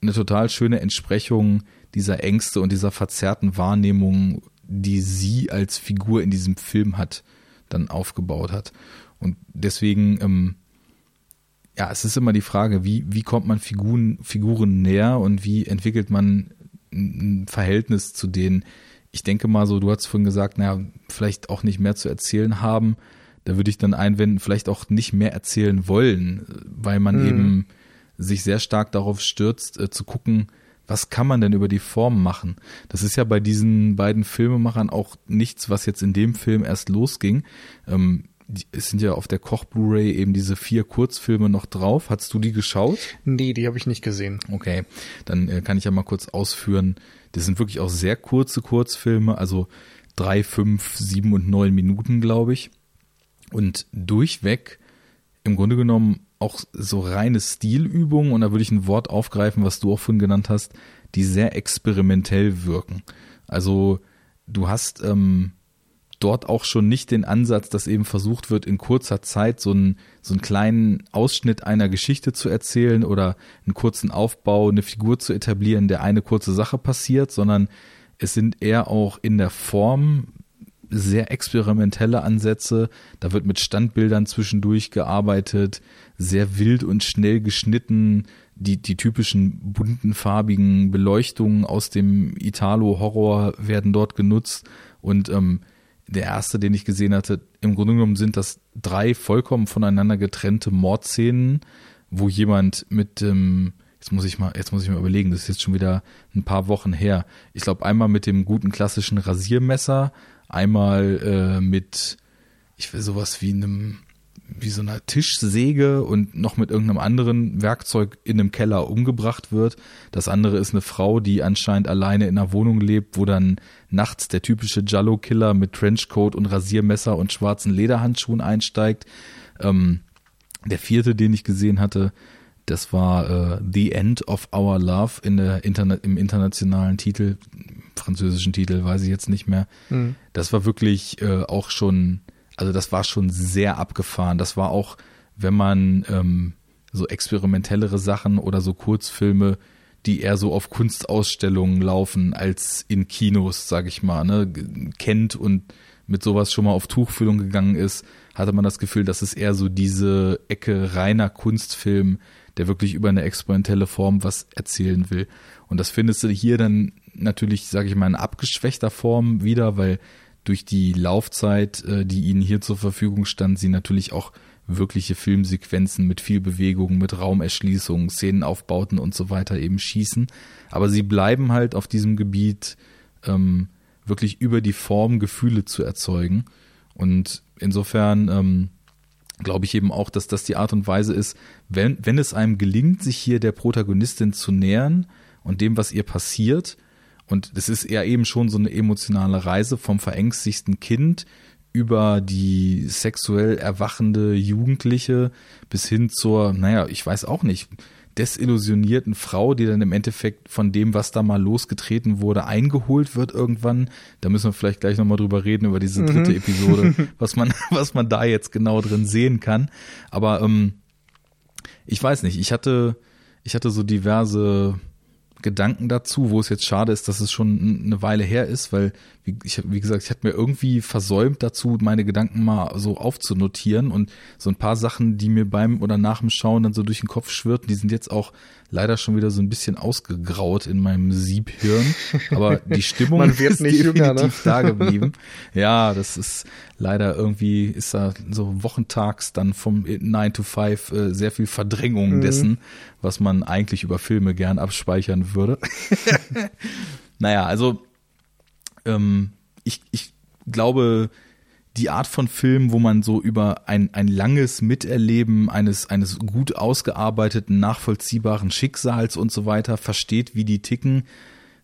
S2: eine total schöne Entsprechung dieser Ängste und dieser verzerrten Wahrnehmung, die sie als Figur in diesem Film hat, dann aufgebaut hat. Und deswegen, ähm, ja, es ist immer die Frage, wie, wie kommt man Figuren, Figuren näher und wie entwickelt man ein Verhältnis zu denen. Ich denke mal so, du hast vorhin gesagt, naja, vielleicht auch nicht mehr zu erzählen haben. Da würde ich dann einwenden, vielleicht auch nicht mehr erzählen wollen, weil man mhm. eben sich sehr stark darauf stürzt, äh, zu gucken, was kann man denn über die Form machen? Das ist ja bei diesen beiden Filmemachern auch nichts, was jetzt in dem Film erst losging. Ähm, es sind ja auf der Koch Blu-ray eben diese vier Kurzfilme noch drauf. Hast du die geschaut?
S1: Nee, die habe ich nicht gesehen.
S2: Okay, dann äh, kann ich ja mal kurz ausführen. Das sind wirklich auch sehr kurze Kurzfilme, also drei, fünf, sieben und neun Minuten, glaube ich. Und durchweg im Grunde genommen auch so reine Stilübungen, und da würde ich ein Wort aufgreifen, was du auch vorhin genannt hast, die sehr experimentell wirken. Also du hast ähm, dort auch schon nicht den Ansatz, dass eben versucht wird, in kurzer Zeit so einen, so einen kleinen Ausschnitt einer Geschichte zu erzählen oder einen kurzen Aufbau, eine Figur zu etablieren, der eine kurze Sache passiert, sondern es sind eher auch in der Form sehr experimentelle Ansätze. Da wird mit Standbildern zwischendurch gearbeitet, sehr wild und schnell geschnitten. Die, die typischen bunten, farbigen Beleuchtungen aus dem Italo-Horror werden dort genutzt und ähm, der erste, den ich gesehen hatte, im Grunde genommen sind das drei vollkommen voneinander getrennte Mordszenen, wo jemand mit dem, jetzt muss ich mal, jetzt muss ich mal überlegen, das ist jetzt schon wieder ein paar Wochen her. Ich glaube einmal mit dem guten klassischen Rasiermesser, einmal äh, mit, ich will sowas wie einem wie so einer Tischsäge und noch mit irgendeinem anderen Werkzeug in einem Keller umgebracht wird. Das andere ist eine Frau, die anscheinend alleine in einer Wohnung lebt, wo dann nachts der typische Jallo-Killer mit Trenchcoat und Rasiermesser und schwarzen Lederhandschuhen einsteigt. Ähm, der vierte, den ich gesehen hatte, das war äh, The End of Our Love in der Interna im internationalen Titel, französischen Titel, weiß ich jetzt nicht mehr. Mhm. Das war wirklich äh, auch schon also das war schon sehr abgefahren. Das war auch, wenn man ähm, so experimentellere Sachen oder so Kurzfilme, die eher so auf Kunstausstellungen laufen als in Kinos, sag ich mal, ne, kennt und mit sowas schon mal auf Tuchfühlung gegangen ist, hatte man das Gefühl, dass es eher so diese Ecke reiner Kunstfilm, der wirklich über eine experimentelle Form was erzählen will. Und das findest du hier dann natürlich, sage ich mal, in abgeschwächter Form wieder, weil durch die Laufzeit, äh, die ihnen hier zur Verfügung stand, sie natürlich auch wirkliche Filmsequenzen mit viel Bewegung, mit Raumerschließungen, Szenenaufbauten und so weiter eben schießen. Aber sie bleiben halt auf diesem Gebiet ähm, wirklich über die Form Gefühle zu erzeugen. Und insofern ähm, glaube ich eben auch, dass das die Art und Weise ist, wenn, wenn es einem gelingt, sich hier der Protagonistin zu nähern und dem, was ihr passiert, und das ist ja eben schon so eine emotionale Reise vom verängstigsten Kind über die sexuell erwachende Jugendliche bis hin zur, naja, ich weiß auch nicht, desillusionierten Frau, die dann im Endeffekt von dem, was da mal losgetreten wurde, eingeholt wird irgendwann. Da müssen wir vielleicht gleich nochmal drüber reden, über diese dritte mhm. Episode, (laughs) was man, was man da jetzt genau drin sehen kann. Aber ähm, ich weiß nicht, ich hatte, ich hatte so diverse Gedanken dazu, wo es jetzt schade ist, dass es schon eine Weile her ist, weil, wie, ich, wie gesagt, ich hatte mir irgendwie versäumt dazu, meine Gedanken mal so aufzunotieren und so ein paar Sachen, die mir beim oder nach dem Schauen dann so durch den Kopf schwirrten, die sind jetzt auch leider schon wieder so ein bisschen ausgegraut in meinem Siebhirn. Aber die (laughs) Stimmung
S1: Man wird
S2: ist
S1: nicht
S2: definitiv
S1: jünger, ne?
S2: da geblieben. Ja, das ist leider irgendwie, ist da so wochentags dann vom 9 to 5 äh, sehr viel Verdrängung mhm. dessen, was man eigentlich über Filme gern abspeichern würde. (laughs) naja, also ähm, ich, ich glaube, die Art von Film, wo man so über ein, ein langes Miterleben eines, eines gut ausgearbeiteten, nachvollziehbaren Schicksals und so weiter versteht, wie die ticken,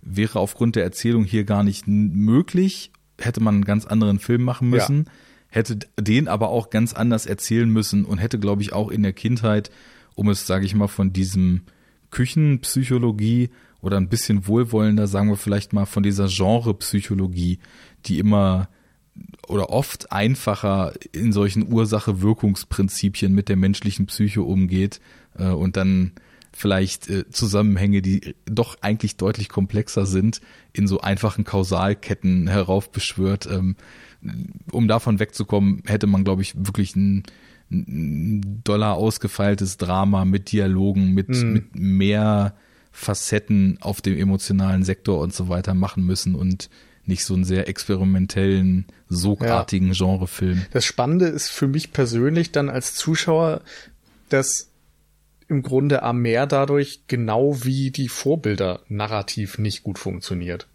S2: wäre aufgrund der Erzählung hier gar nicht möglich. Hätte man einen ganz anderen Film machen müssen, ja. hätte den aber auch ganz anders erzählen müssen und hätte, glaube ich, auch in der Kindheit, um es, sage ich mal, von diesem Küchenpsychologie oder ein bisschen wohlwollender, sagen wir vielleicht mal, von dieser Genrepsychologie, die immer oder oft einfacher in solchen Ursache-Wirkungsprinzipien mit der menschlichen Psyche umgeht äh, und dann vielleicht äh, Zusammenhänge, die doch eigentlich deutlich komplexer sind, in so einfachen Kausalketten heraufbeschwört. Ähm, um davon wegzukommen, hätte man, glaube ich, wirklich ein, ein doller ausgefeiltes Drama mit Dialogen, mit, mhm. mit mehr Facetten auf dem emotionalen Sektor und so weiter machen müssen und nicht so einen sehr experimentellen, sogartigen ja. Genrefilm.
S1: Das Spannende ist für mich persönlich dann als Zuschauer, dass im Grunde Amer dadurch genau wie die Vorbilder narrativ nicht gut funktioniert.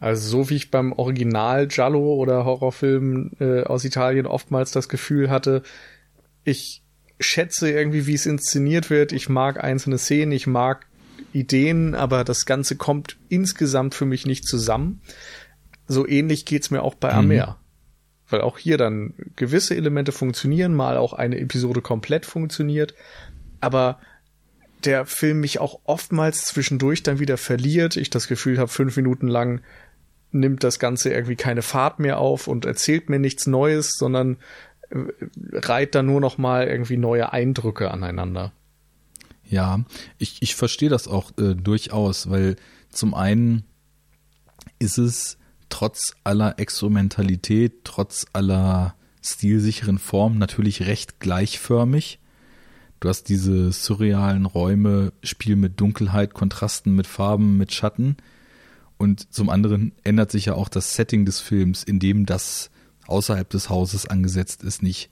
S1: Also so wie ich beim Original Giallo oder Horrorfilm äh, aus Italien oftmals das Gefühl hatte, ich schätze irgendwie, wie es inszeniert wird, ich mag einzelne Szenen, ich mag Ideen, aber das Ganze kommt insgesamt für mich nicht zusammen so ähnlich geht's mir auch bei mhm. Amer. Weil auch hier dann gewisse Elemente funktionieren, mal auch eine Episode komplett funktioniert, aber der Film mich auch oftmals zwischendurch dann wieder verliert. Ich das Gefühl habe, fünf Minuten lang nimmt das Ganze irgendwie keine Fahrt mehr auf und erzählt mir nichts Neues, sondern äh, reiht da nur noch mal irgendwie neue Eindrücke aneinander.
S2: Ja, ich, ich verstehe das auch äh, durchaus, weil zum einen ist es trotz aller Experimentalität, trotz aller stilsicheren Formen natürlich recht gleichförmig. Du hast diese surrealen Räume, Spiel mit Dunkelheit, Kontrasten mit Farben, mit Schatten. Und zum anderen ändert sich ja auch das Setting des Films, in dem das außerhalb des Hauses angesetzt ist, nicht.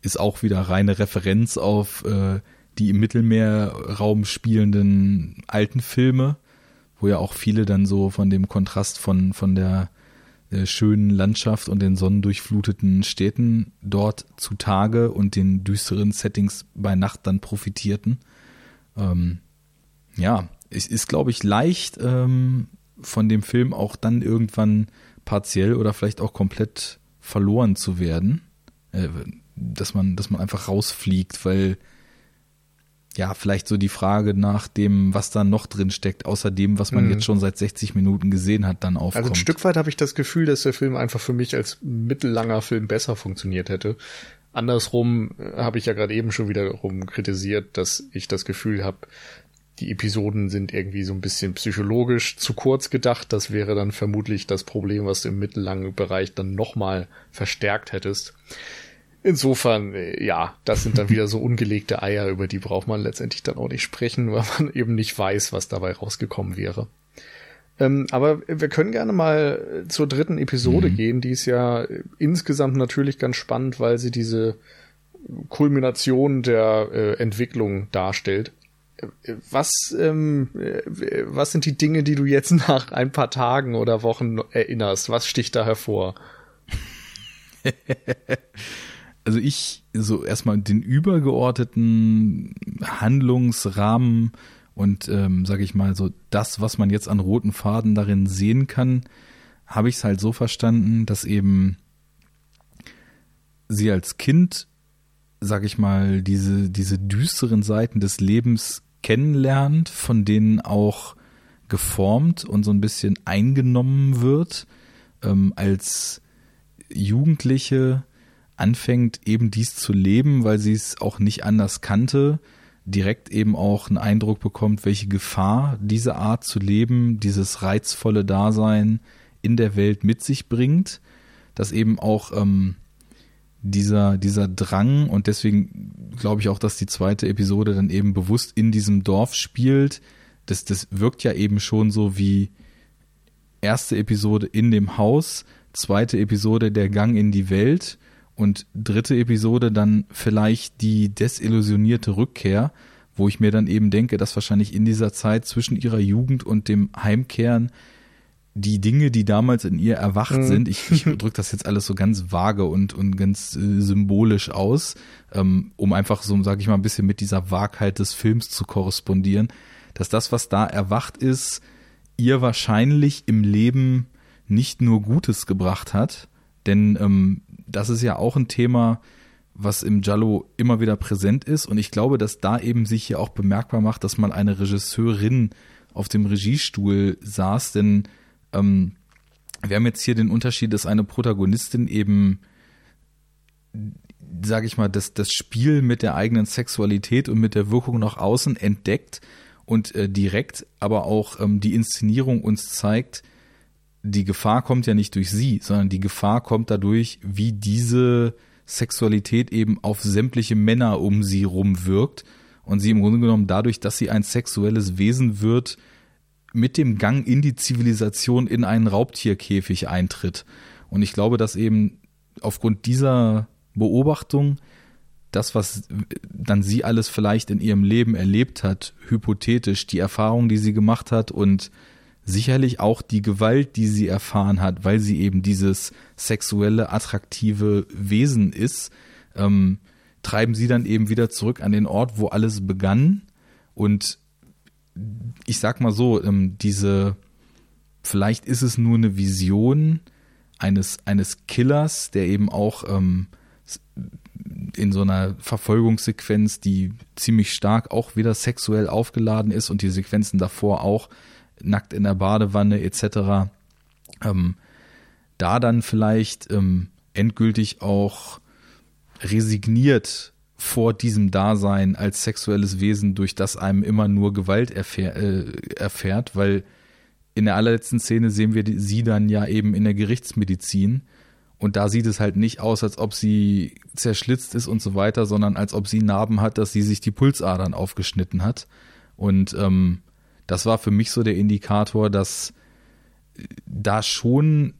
S2: Ist auch wieder reine Referenz auf äh, die im Mittelmeerraum spielenden alten Filme wo ja auch viele dann so von dem Kontrast von, von der äh, schönen Landschaft und den sonnendurchfluteten Städten dort zu Tage und den düsteren Settings bei Nacht dann profitierten. Ähm, ja, es ist, glaube ich, leicht ähm, von dem Film auch dann irgendwann partiell oder vielleicht auch komplett verloren zu werden. Äh, dass man, dass man einfach rausfliegt, weil ja, vielleicht so die Frage nach dem, was da noch drin steckt, außer dem, was man mhm. jetzt schon seit 60 Minuten gesehen hat, dann aufkommt.
S1: Also ein Stück weit habe ich das Gefühl, dass der Film einfach für mich als mittellanger Film besser funktioniert hätte. Andersrum äh, habe ich ja gerade eben schon wiederum kritisiert, dass ich das Gefühl habe, die Episoden sind irgendwie so ein bisschen psychologisch zu kurz gedacht. Das wäre dann vermutlich das Problem, was du im mittellangen Bereich dann nochmal verstärkt hättest. Insofern, äh, ja, das sind dann wieder so ungelegte Eier, über die braucht man letztendlich dann auch nicht sprechen, (laughs) weil man eben nicht weiß, was dabei rausgekommen wäre. Ähm, aber wir können gerne mal zur dritten Episode mhm. gehen. Die ist ja insgesamt natürlich ganz spannend, weil sie diese Kulmination der äh, Entwicklung darstellt. Was, ähm, äh, was sind die Dinge, die du jetzt (laughs) nach ein paar Tagen oder Wochen erinnerst? Was sticht da hervor? (laughs)
S2: also ich so erstmal den übergeordneten Handlungsrahmen und ähm, sage ich mal so das, was man jetzt an roten Faden darin sehen kann, habe ich es halt so verstanden, dass eben sie als Kind, sag ich mal, diese, diese düsteren Seiten des Lebens kennenlernt, von denen auch geformt und so ein bisschen eingenommen wird, ähm, als Jugendliche anfängt eben dies zu leben, weil sie es auch nicht anders kannte, direkt eben auch einen Eindruck bekommt, welche Gefahr diese Art zu leben, dieses reizvolle Dasein in der Welt mit sich bringt, dass eben auch ähm, dieser, dieser Drang und deswegen glaube ich auch, dass die zweite Episode dann eben bewusst in diesem Dorf spielt. Das, das wirkt ja eben schon so wie erste Episode in dem Haus, zweite Episode der Gang in die Welt und dritte Episode dann vielleicht die desillusionierte Rückkehr, wo ich mir dann eben denke, dass wahrscheinlich in dieser Zeit zwischen ihrer Jugend und dem Heimkehren die Dinge, die damals in ihr erwacht mhm. sind, ich, ich (laughs) drücke das jetzt alles so ganz vage und, und ganz äh, symbolisch aus, ähm, um einfach so, sage ich mal, ein bisschen mit dieser Wahrheit des Films zu korrespondieren, dass das, was da erwacht ist, ihr wahrscheinlich im Leben nicht nur Gutes gebracht hat, denn ähm, das ist ja auch ein Thema, was im Jallo immer wieder präsent ist. Und ich glaube, dass da eben sich hier auch bemerkbar macht, dass mal eine Regisseurin auf dem Regiestuhl saß, denn ähm, wir haben jetzt hier den Unterschied, dass eine Protagonistin eben, sage ich mal, das, das Spiel mit der eigenen Sexualität und mit der Wirkung nach außen entdeckt und äh, direkt aber auch ähm, die Inszenierung uns zeigt, die Gefahr kommt ja nicht durch sie, sondern die Gefahr kommt dadurch, wie diese Sexualität eben auf sämtliche Männer um sie rum wirkt und sie im Grunde genommen dadurch, dass sie ein sexuelles Wesen wird, mit dem Gang in die Zivilisation in einen Raubtierkäfig eintritt. Und ich glaube, dass eben aufgrund dieser Beobachtung das, was dann sie alles vielleicht in ihrem Leben erlebt hat, hypothetisch, die Erfahrung, die sie gemacht hat und sicherlich auch die Gewalt, die sie erfahren hat, weil sie eben dieses sexuelle, attraktive Wesen ist, ähm, treiben sie dann eben wieder zurück an den Ort, wo alles begann. Und ich sag mal so, ähm, diese, vielleicht ist es nur eine Vision eines, eines Killers, der eben auch ähm, in so einer Verfolgungssequenz, die ziemlich stark auch wieder sexuell aufgeladen ist und die Sequenzen davor auch nackt in der Badewanne etc. Ähm, da dann vielleicht ähm, endgültig auch resigniert vor diesem Dasein als sexuelles Wesen, durch das einem immer nur Gewalt erfähr, äh, erfährt, weil in der allerletzten Szene sehen wir die, sie dann ja eben in der Gerichtsmedizin und da sieht es halt nicht aus, als ob sie zerschlitzt ist und so weiter, sondern als ob sie Narben hat, dass sie sich die Pulsadern aufgeschnitten hat. Und ähm, das war für mich so der Indikator, dass da schon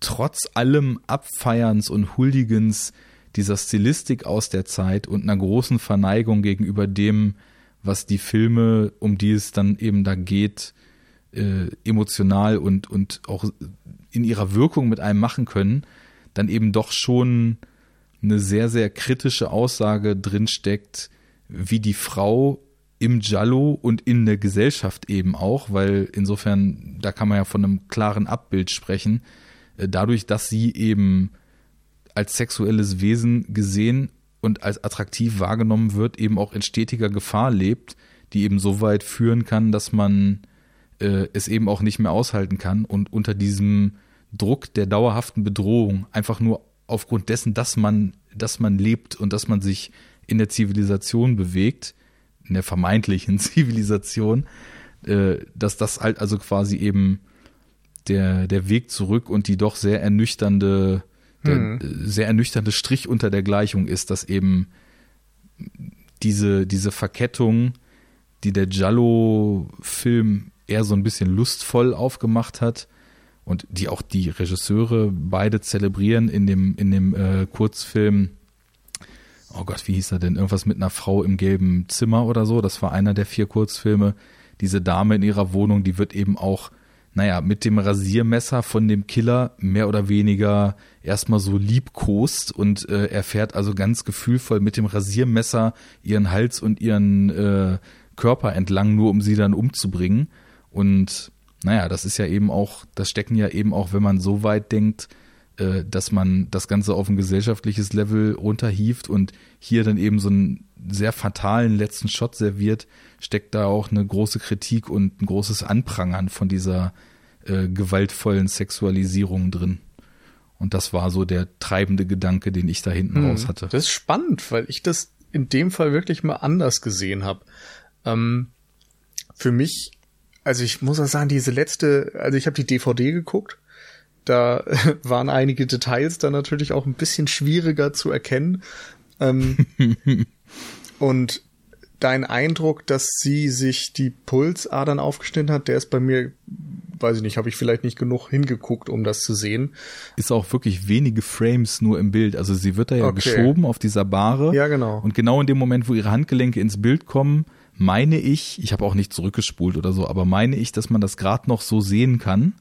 S2: trotz allem Abfeierns und Huldigens dieser Stilistik aus der Zeit und einer großen Verneigung gegenüber dem, was die Filme, um die es dann eben da geht, äh, emotional und, und auch in ihrer Wirkung mit einem machen können, dann eben doch schon eine sehr, sehr kritische Aussage drinsteckt, wie die Frau im Jallo und in der Gesellschaft eben auch, weil insofern, da kann man ja von einem klaren Abbild sprechen, äh, dadurch, dass sie eben als sexuelles Wesen gesehen und als attraktiv wahrgenommen wird, eben auch in stetiger Gefahr lebt, die eben so weit führen kann, dass man äh, es eben auch nicht mehr aushalten kann und unter diesem Druck der dauerhaften Bedrohung einfach nur aufgrund dessen, dass man, dass man lebt und dass man sich in der Zivilisation bewegt, in der vermeintlichen (laughs) Zivilisation, äh, dass das halt also quasi eben der, der Weg zurück und die doch sehr ernüchternde der mhm. sehr ernüchternde Strich unter der Gleichung ist, dass eben diese, diese Verkettung, die der Giallo-Film eher so ein bisschen lustvoll aufgemacht hat und die auch die Regisseure beide zelebrieren in dem, in dem äh, Kurzfilm. Oh Gott, wie hieß er denn? Irgendwas mit einer Frau im gelben Zimmer oder so. Das war einer der vier Kurzfilme. Diese Dame in ihrer Wohnung, die wird eben auch naja, mit dem Rasiermesser von dem Killer mehr oder weniger erstmal so liebkost und äh, er fährt also ganz gefühlvoll mit dem Rasiermesser ihren Hals und ihren äh, Körper entlang, nur um sie dann umzubringen. Und naja, das ist ja eben auch, das stecken ja eben auch, wenn man so weit denkt, äh, dass man das Ganze auf ein gesellschaftliches Level runterhieft und hier dann eben so einen sehr fatalen letzten Shot serviert, steckt da auch eine große Kritik und ein großes Anprangern von dieser äh, gewaltvollen Sexualisierung drin. Und das war so der treibende Gedanke, den ich da hinten hm, raus hatte.
S1: Das ist spannend, weil ich das in dem Fall wirklich mal anders gesehen habe. Ähm, für mich, also ich muss auch sagen, diese letzte, also ich habe die DVD geguckt, da (laughs) waren einige Details dann natürlich auch ein bisschen schwieriger zu erkennen. Ähm, (laughs) und dein Eindruck, dass sie sich die Pulsadern aufgeschnitten hat, der ist bei mir, weiß ich nicht, habe ich vielleicht nicht genug hingeguckt, um das zu sehen.
S2: Ist auch wirklich wenige Frames nur im Bild. Also sie wird da ja okay. geschoben auf dieser Bahre.
S1: Ja, genau.
S2: Und genau in dem Moment, wo ihre Handgelenke ins Bild kommen, meine ich, ich habe auch nicht zurückgespult oder so, aber meine ich, dass man das gerade noch so sehen kann.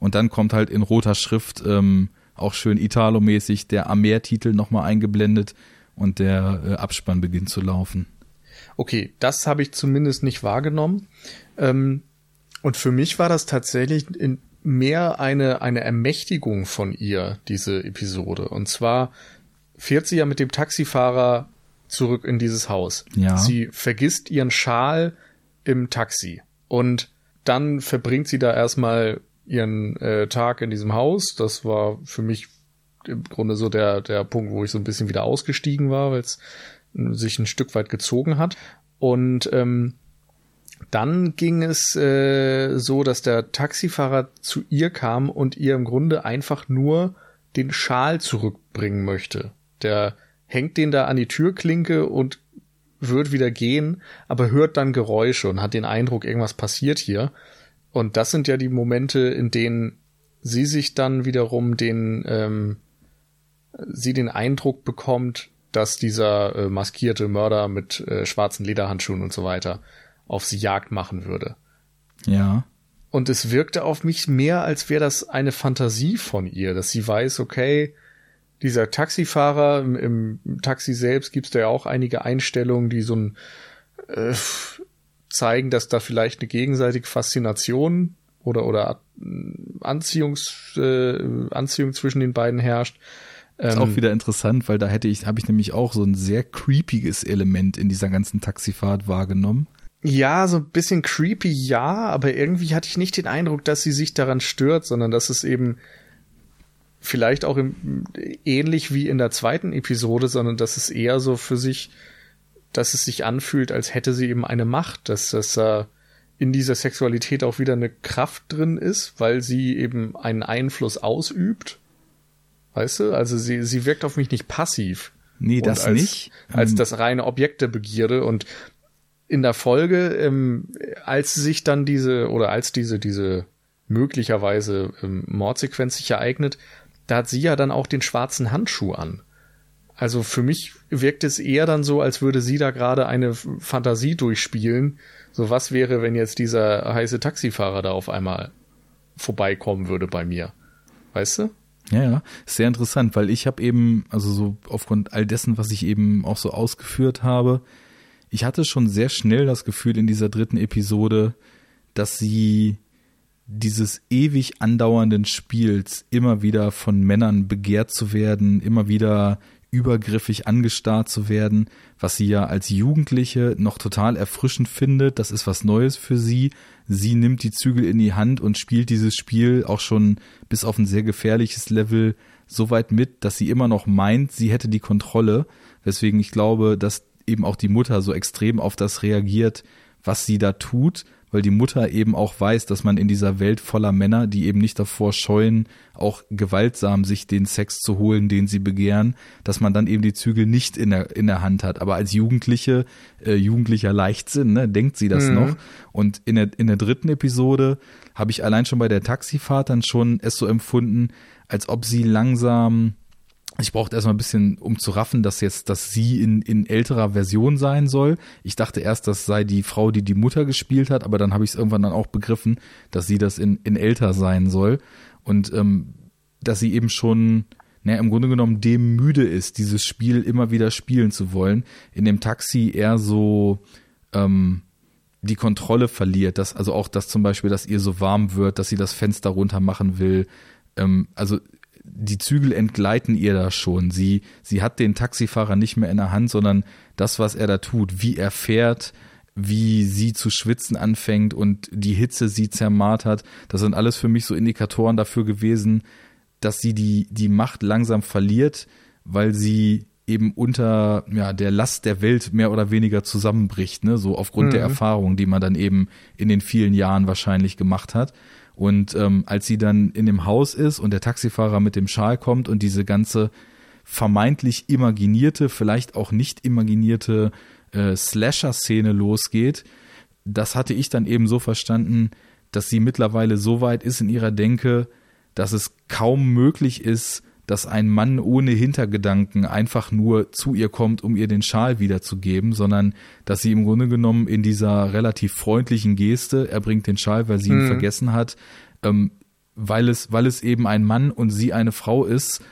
S2: Und dann kommt halt in roter Schrift, ähm, auch schön Italo-mäßig, der Amer-Titel nochmal eingeblendet und der äh, Abspann beginnt zu laufen.
S1: Okay, das habe ich zumindest nicht wahrgenommen. Ähm, und für mich war das tatsächlich in mehr eine, eine Ermächtigung von ihr, diese Episode. Und zwar fährt sie ja mit dem Taxifahrer zurück in dieses Haus.
S2: Ja.
S1: Sie vergisst ihren Schal im Taxi. Und dann verbringt sie da erstmal ihren äh, Tag in diesem Haus. Das war für mich im Grunde so der, der Punkt, wo ich so ein bisschen wieder ausgestiegen war, weil es sich ein Stück weit gezogen hat. Und ähm, dann ging es äh, so, dass der Taxifahrer zu ihr kam und ihr im Grunde einfach nur den Schal zurückbringen möchte. Der hängt den da an die Türklinke und wird wieder gehen, aber hört dann Geräusche und hat den Eindruck, irgendwas passiert hier. Und das sind ja die Momente, in denen sie sich dann wiederum den, ähm, sie den Eindruck bekommt, dass dieser äh, maskierte Mörder mit äh, schwarzen Lederhandschuhen und so weiter auf sie Jagd machen würde.
S2: Ja.
S1: Und es wirkte auf mich mehr, als wäre das eine Fantasie von ihr, dass sie weiß, okay, dieser Taxifahrer im, im Taxi selbst gibt es da ja auch einige Einstellungen, die so ein äh, zeigen, dass da vielleicht eine gegenseitige Faszination oder oder Anziehungs, äh, Anziehung zwischen den beiden herrscht.
S2: Ist ähm, auch wieder interessant, weil da hätte ich, habe ich nämlich auch so ein sehr creepiges Element in dieser ganzen Taxifahrt wahrgenommen.
S1: Ja, so ein bisschen creepy, ja, aber irgendwie hatte ich nicht den Eindruck, dass sie sich daran stört, sondern dass es eben vielleicht auch im, ähnlich wie in der zweiten Episode, sondern dass es eher so für sich, dass es sich anfühlt, als hätte sie eben eine Macht, dass das äh, in dieser Sexualität auch wieder eine Kraft drin ist, weil sie eben einen Einfluss ausübt Weißt du? Also sie, sie wirkt auf mich nicht passiv.
S2: Nee, das
S1: als,
S2: nicht.
S1: Als ähm, das reine Objekt der Begierde. Und in der Folge, ähm, als sich dann diese, oder als diese, diese möglicherweise ähm, Mordsequenz sich ereignet, da hat sie ja dann auch den schwarzen Handschuh an. Also für mich wirkt es eher dann so, als würde sie da gerade eine Fantasie durchspielen. So was wäre, wenn jetzt dieser heiße Taxifahrer da auf einmal vorbeikommen würde bei mir. Weißt du?
S2: Ja, ja, sehr interessant, weil ich habe eben, also so aufgrund all dessen, was ich eben auch so ausgeführt habe, ich hatte schon sehr schnell das Gefühl in dieser dritten Episode, dass sie dieses ewig andauernden Spiels immer wieder von Männern begehrt zu werden, immer wieder übergriffig angestarrt zu werden, was sie ja als Jugendliche noch total erfrischend findet. Das ist was Neues für sie. Sie nimmt die Zügel in die Hand und spielt dieses Spiel auch schon bis auf ein sehr gefährliches Level so weit mit, dass sie immer noch meint, sie hätte die Kontrolle. Weswegen ich glaube, dass eben auch die Mutter so extrem auf das reagiert, was sie da tut weil die Mutter eben auch weiß, dass man in dieser Welt voller Männer, die eben nicht davor scheuen, auch gewaltsam sich den Sex zu holen, den sie begehren, dass man dann eben die Zügel nicht in der, in der Hand hat. Aber als Jugendliche, äh, jugendlicher Leichtsinn, ne, denkt sie das mhm. noch. Und in der, in der dritten Episode habe ich allein schon bei der Taxifahrt dann schon es so empfunden, als ob sie langsam ich brauchte erstmal ein bisschen, um zu raffen, dass jetzt, dass sie in, in älterer Version sein soll. Ich dachte erst, das sei die Frau, die die Mutter gespielt hat, aber dann habe ich es irgendwann dann auch begriffen, dass sie das in, in älter sein soll und ähm, dass sie eben schon, naja, im Grunde genommen dem müde ist, dieses Spiel immer wieder spielen zu wollen. In dem Taxi eher so ähm, die Kontrolle verliert, dass also auch das zum Beispiel, dass ihr so warm wird, dass sie das Fenster runter machen will. Ähm, also die Zügel entgleiten ihr da schon. Sie, sie hat den Taxifahrer nicht mehr in der Hand, sondern das, was er da tut, wie er fährt, wie sie zu schwitzen anfängt und die Hitze sie zermartert. Das sind alles für mich so Indikatoren dafür gewesen, dass sie die, die Macht langsam verliert, weil sie eben unter ja, der Last der Welt mehr oder weniger zusammenbricht, ne? so aufgrund mhm. der Erfahrung, die man dann eben in den vielen Jahren wahrscheinlich gemacht hat. Und ähm, als sie dann in dem Haus ist und der Taxifahrer mit dem Schal kommt und diese ganze vermeintlich imaginierte, vielleicht auch nicht imaginierte äh, Slasher-Szene losgeht, das hatte ich dann eben so verstanden, dass sie mittlerweile so weit ist in ihrer Denke, dass es kaum möglich ist, dass ein Mann ohne Hintergedanken einfach nur zu ihr kommt, um ihr den Schal wiederzugeben, sondern dass sie im Grunde genommen in dieser relativ freundlichen Geste, er bringt den Schal, weil sie ihn mhm. vergessen hat, ähm, weil es, weil es eben ein Mann und sie eine Frau ist,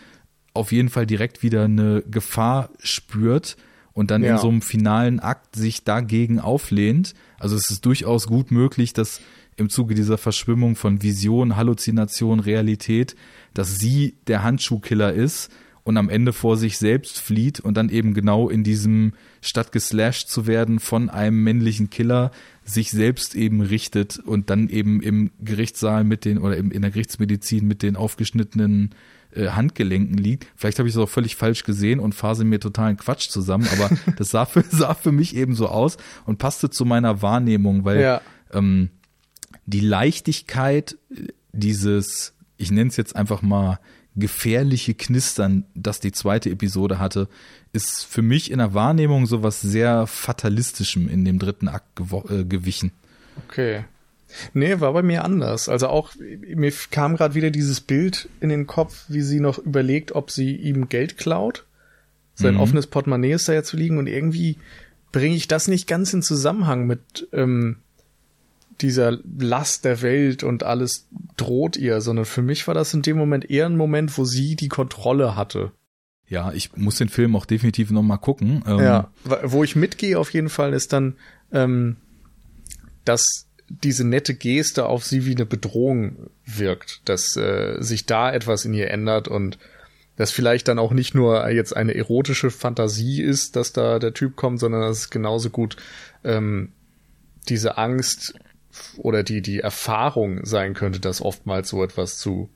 S2: auf jeden Fall direkt wieder eine Gefahr spürt und dann ja. in so einem finalen Akt sich dagegen auflehnt. Also es ist durchaus gut möglich, dass im Zuge dieser Verschwimmung von Vision, Halluzination, Realität dass sie der Handschuhkiller ist und am Ende vor sich selbst flieht und dann eben genau in diesem, statt geslasht zu werden von einem männlichen Killer, sich selbst eben richtet und dann eben im Gerichtssaal mit den oder in der Gerichtsmedizin mit den aufgeschnittenen äh, Handgelenken liegt. Vielleicht habe ich es auch völlig falsch gesehen und phase mir totalen Quatsch zusammen, aber (laughs) das sah für, sah für mich eben so aus und passte zu meiner Wahrnehmung, weil ja. ähm, die Leichtigkeit dieses ich nenne es jetzt einfach mal gefährliche Knistern, das die zweite Episode hatte, ist für mich in der Wahrnehmung sowas sehr fatalistischem in dem dritten Akt äh, gewichen.
S1: Okay. Nee, war bei mir anders. Also auch, mir kam gerade wieder dieses Bild in den Kopf, wie sie noch überlegt, ob sie ihm Geld klaut. Sein mhm. offenes Portemonnaie ist da ja zu liegen und irgendwie bringe ich das nicht ganz in Zusammenhang mit ähm, dieser Last der Welt und alles droht ihr, sondern für mich war das in dem Moment eher ein Moment, wo sie die Kontrolle hatte.
S2: Ja, ich muss den Film auch definitiv noch mal gucken.
S1: Ähm ja, wo ich mitgehe auf jeden Fall ist dann, ähm, dass diese nette Geste auf sie wie eine Bedrohung wirkt, dass äh, sich da etwas in ihr ändert und dass vielleicht dann auch nicht nur jetzt eine erotische Fantasie ist, dass da der Typ kommt, sondern dass es genauso gut ähm, diese Angst oder die, die Erfahrung sein könnte, dass oftmals so etwas zu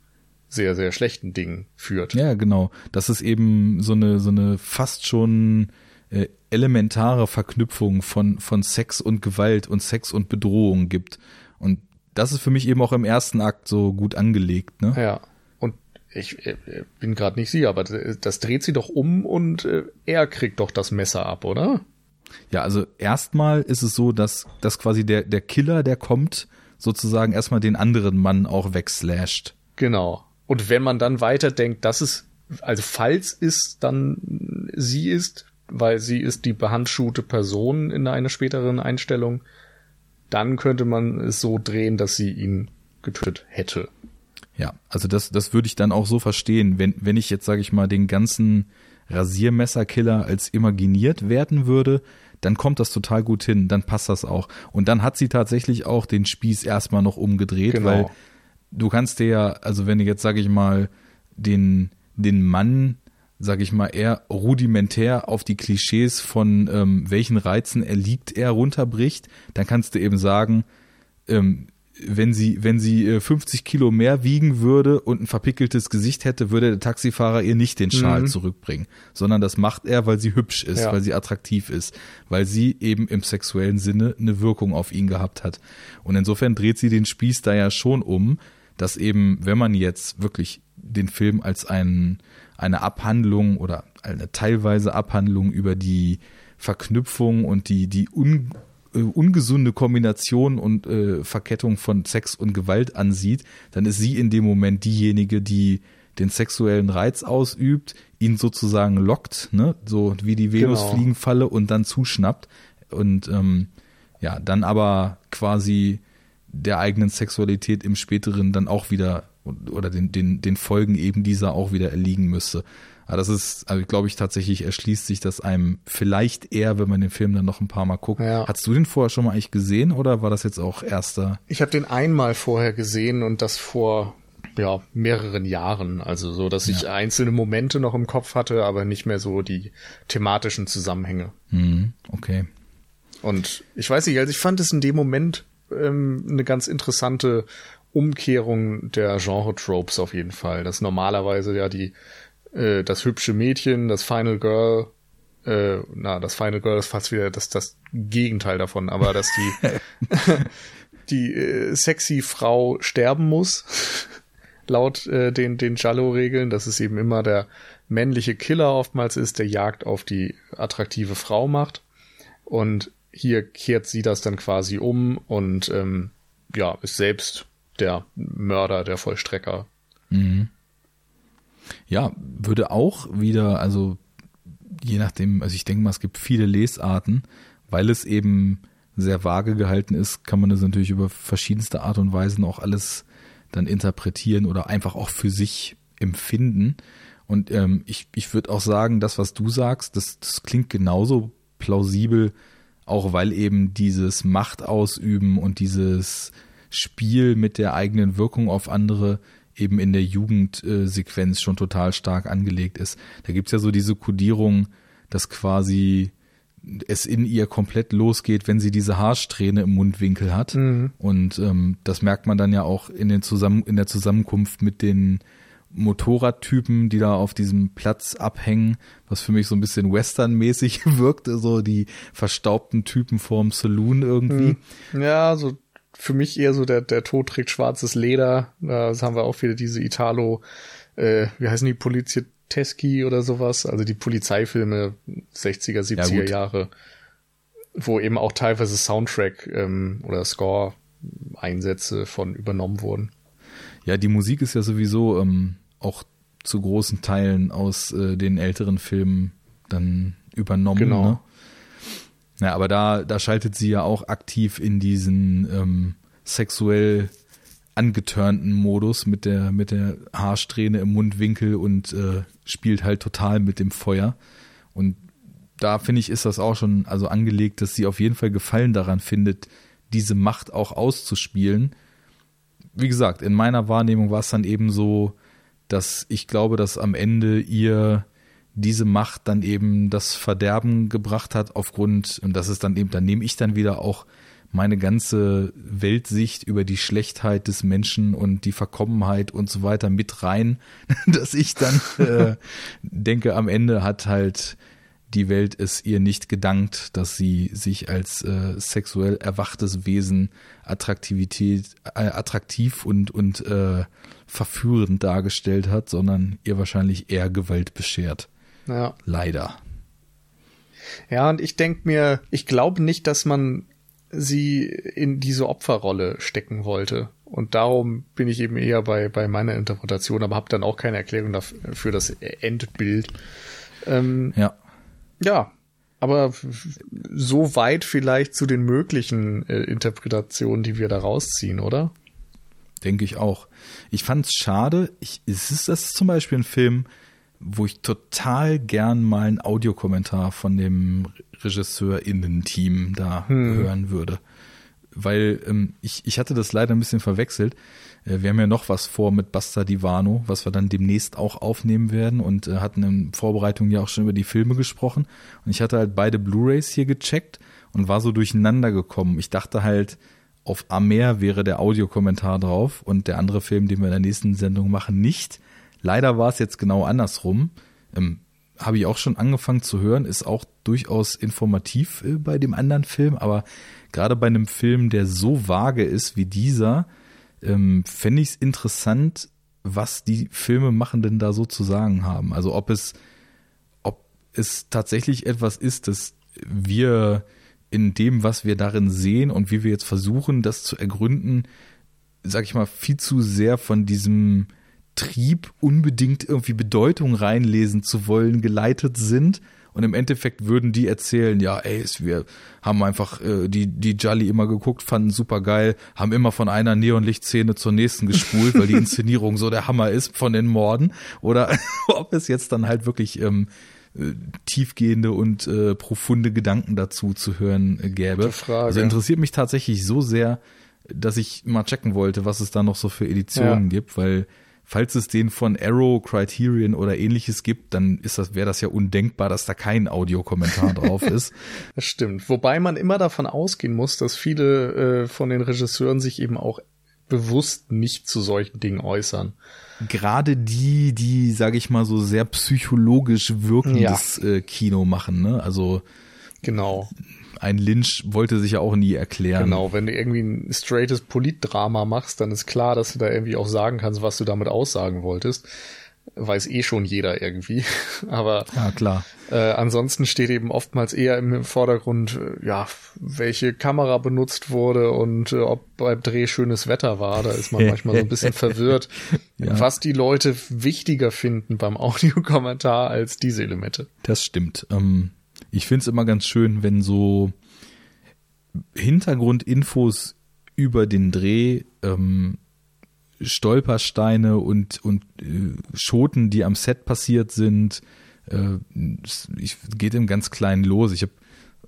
S1: sehr, sehr schlechten Dingen führt.
S2: Ja, genau. Dass es eben so eine, so eine fast schon äh, elementare Verknüpfung von, von Sex und Gewalt und Sex und Bedrohung gibt. Und das ist für mich eben auch im ersten Akt so gut angelegt, ne?
S1: Ja. Und ich äh, bin gerade nicht sicher, aber das dreht sie doch um und äh, er kriegt doch das Messer ab, oder?
S2: Ja, also erstmal ist es so, dass, dass quasi der, der Killer, der kommt, sozusagen erstmal den anderen Mann auch wegslasht.
S1: Genau. Und wenn man dann weiterdenkt, dass es, also falls es dann sie ist, weil sie ist die behandschuhte Person in einer späteren Einstellung, dann könnte man es so drehen, dass sie ihn getötet hätte.
S2: Ja, also das, das würde ich dann auch so verstehen, wenn, wenn ich jetzt, sage ich mal, den ganzen Rasiermesserkiller als imaginiert werden würde, dann kommt das total gut hin, dann passt das auch. Und dann hat sie tatsächlich auch den Spieß erstmal noch umgedreht, genau. weil du kannst dir ja, also wenn du jetzt, sag ich mal, den, den Mann, sag ich mal, eher rudimentär auf die Klischees von ähm, welchen Reizen er liegt, er runterbricht, dann kannst du eben sagen, ähm, wenn sie, wenn sie 50 äh, Kilo mehr wiegen würde und ein verpickeltes Gesicht hätte, würde der Taxifahrer ihr nicht den Schal mhm. zurückbringen, sondern das macht er, weil sie hübsch ist, ja. weil sie attraktiv ist, weil sie eben im sexuellen Sinne eine Wirkung auf ihn gehabt hat. Und insofern dreht sie den Spieß da ja schon um, dass eben, wenn man jetzt wirklich den Film als ein, eine Abhandlung oder eine teilweise Abhandlung über die Verknüpfung und die, die un äh, ungesunde Kombination und äh, Verkettung von Sex und Gewalt ansieht, dann ist sie in dem Moment diejenige, die den sexuellen Reiz ausübt, ihn sozusagen lockt, ne, so wie die
S1: Genau.
S2: Venusfliegenfalle und dann zuschnappt und ähm, ja, dann aber quasi der eigenen Sexualität im späteren dann auch wieder oder den, den, den Folgen eben dieser auch wieder erliegen müsste. Aber das ist, also glaube ich tatsächlich erschließt sich das einem vielleicht eher, wenn man den Film dann noch ein paar Mal guckt.
S1: Ja.
S2: Hast du den vorher schon mal eigentlich gesehen oder war das jetzt auch erster?
S1: Ich habe den einmal vorher gesehen und das vor ja, mehreren Jahren. Also so, dass ich einzelne Momente noch im Kopf hatte, aber nicht mehr so die thematischen Zusammenhänge.
S2: Hm, okay.
S1: Und ich weiß nicht, also ich fand es in dem Moment ähm, eine ganz interessante Umkehrung der Genre-Tropes auf jeden Fall. Dass normalerweise ja die äh, das hübsche Mädchen, das Final Girl, äh, na, das Final Girl ist fast wieder das, das Gegenteil davon, aber dass die (laughs) (laughs) die äh, sexy Frau sterben muss, (laughs) laut äh, den, den Jallo-Regeln, dass es eben immer der männliche Killer oftmals ist, der Jagd auf die attraktive Frau macht. Und hier kehrt sie das dann quasi um und ähm, ja, ist selbst der Mörder, der Vollstrecker.
S2: Ja, würde auch wieder, also je nachdem, also ich denke mal, es gibt viele Lesarten, weil es eben sehr vage gehalten ist, kann man das natürlich über verschiedenste Art und Weisen auch alles dann interpretieren oder einfach auch für sich empfinden. Und ähm, ich, ich würde auch sagen, das, was du sagst, das, das klingt genauso plausibel, auch weil eben dieses Machtausüben und dieses Spiel mit der eigenen Wirkung auf andere eben in der Jugendsequenz schon total stark angelegt ist. Da gibt's ja so diese Kodierung, dass quasi es in ihr komplett losgeht, wenn sie diese Haarsträhne im Mundwinkel hat. Und ähm, das merkt man dann ja auch in, den Zusammen in der Zusammenkunft mit den Motorradtypen, die da auf diesem Platz abhängen, was für mich so ein bisschen westernmäßig (laughs) wirkte, so die verstaubten Typen vorm Saloon irgendwie.
S1: Ja, so für mich eher so der, der Tod trägt schwarzes Leder. Da haben wir auch wieder diese Italo, äh, wie heißen die, Polizieteschi oder sowas, also die Polizeifilme 60er, 70er
S2: gut.
S1: Jahre, wo eben auch teilweise Soundtrack ähm, oder Score Einsätze von übernommen wurden.
S2: Ja, die Musik ist ja sowieso ähm, auch zu großen Teilen aus äh, den älteren Filmen dann übernommen.
S1: Genau.
S2: Ne? Ja, aber da, da schaltet sie ja auch aktiv in diesen ähm, sexuell angeturnten Modus mit der, mit der Haarsträhne im Mundwinkel und äh, spielt halt total mit dem Feuer. Und da finde ich, ist das auch schon also angelegt, dass sie auf jeden Fall Gefallen daran findet, diese Macht auch auszuspielen. Wie gesagt, in meiner Wahrnehmung war es dann eben so, dass ich glaube, dass am Ende ihr diese Macht dann eben das Verderben gebracht hat aufgrund, und das ist dann eben, da nehme ich dann wieder auch meine ganze Weltsicht über die Schlechtheit des Menschen und die Verkommenheit und so weiter mit rein, (laughs) dass ich dann äh, (laughs) denke, am Ende hat halt die Welt es ihr nicht gedankt, dass sie sich als äh, sexuell erwachtes Wesen Attraktivität, äh, attraktiv und, und äh, verführend dargestellt hat, sondern ihr wahrscheinlich eher Gewalt beschert.
S1: Ja.
S2: Leider.
S1: Ja, und ich denk mir, ich glaube nicht, dass man sie in diese Opferrolle stecken wollte. Und darum bin ich eben eher bei, bei meiner Interpretation, aber habe dann auch keine Erklärung dafür für das Endbild. Ähm,
S2: Ja.
S1: ja, aber so weit vielleicht zu den möglichen äh, Interpretationen, die wir da rausziehen, oder?
S2: Denke ich auch. Ich fand's schade. Ich, es ist das zum Beispiel ein Film, wo ich total gern mal einen Audiokommentar von dem RegisseurInnen-Team da hören würde. Weil ähm, ich, ich hatte das leider ein bisschen verwechselt. Äh, wir haben ja noch was vor mit Basta Divano, was wir dann demnächst auch aufnehmen werden und äh, hatten in Vorbereitung ja auch schon über die Filme gesprochen. Und ich hatte halt beide Blu-Rays hier gecheckt und war so durcheinander gekommen. Ich dachte halt, auf Amer wäre der Audiokommentar drauf und der andere Film, den wir in der nächsten Sendung machen, nicht. Leider war es jetzt genau andersrum. Ähm, Habe ich auch schon angefangen zu hören, ist auch durchaus informativ äh, bei dem anderen Film, aber gerade bei einem Film, der so vage ist wie dieser, ähm, fände ich es interessant, was die Filmemachenden da so zu sagen haben. Also ob es, ob es tatsächlich etwas ist, das wir in dem, was wir darin sehen und wie wir jetzt versuchen, das zu ergründen, sag ich mal, viel zu sehr von diesem Trieb, unbedingt irgendwie Bedeutung reinlesen zu wollen, geleitet sind. Und im Endeffekt würden die erzählen, ja, ey, wir haben einfach äh, die, die Jolly immer geguckt, fanden super geil, haben immer von einer Neonlichtszene zur nächsten gespult, weil die (laughs) Inszenierung so der Hammer ist von den Morden. Oder (laughs) ob es jetzt dann halt wirklich ähm, äh, tiefgehende und äh, profunde Gedanken dazu zu hören äh, gäbe. Also interessiert mich tatsächlich so sehr, dass ich mal checken wollte, was es da noch so für Editionen ja. gibt, weil falls es den von Arrow, Criterion oder ähnliches gibt, dann ist das, wäre das ja undenkbar, dass da kein Audiokommentar drauf ist. (laughs)
S1: Das stimmt. Wobei man immer davon ausgehen muss, dass viele äh, von den Regisseuren sich eben auch bewusst nicht zu solchen Dingen äußern.
S2: Gerade die, die, sage ich mal, so sehr psychologisch wirkendes ja. äh, Kino machen, ne? Also
S1: genau
S2: ein Lynch wollte sich ja auch nie erklären.
S1: Genau, wenn du irgendwie ein straightes Politdrama machst, dann ist klar, dass du da irgendwie auch sagen kannst, was du damit aussagen wolltest. Weiß eh schon jeder irgendwie. (laughs) Aber
S2: ja, klar.
S1: Äh, ansonsten steht eben oftmals eher im Vordergrund, äh, ja, welche Kamera benutzt wurde und äh, ob beim Dreh schönes Wetter war. Da ist man manchmal so ein bisschen (laughs) verwirrt, ja. was die Leute wichtiger finden beim (laughs) Audiokommentar als diese Elemente.
S2: Das stimmt. Ähm ich finde es immer ganz schön, wenn so Hintergrundinfos über den Dreh, ähm, Stolpersteine und, und äh, Schoten, die am Set passiert sind, äh, ich, geht im ganz Kleinen los. Ich habe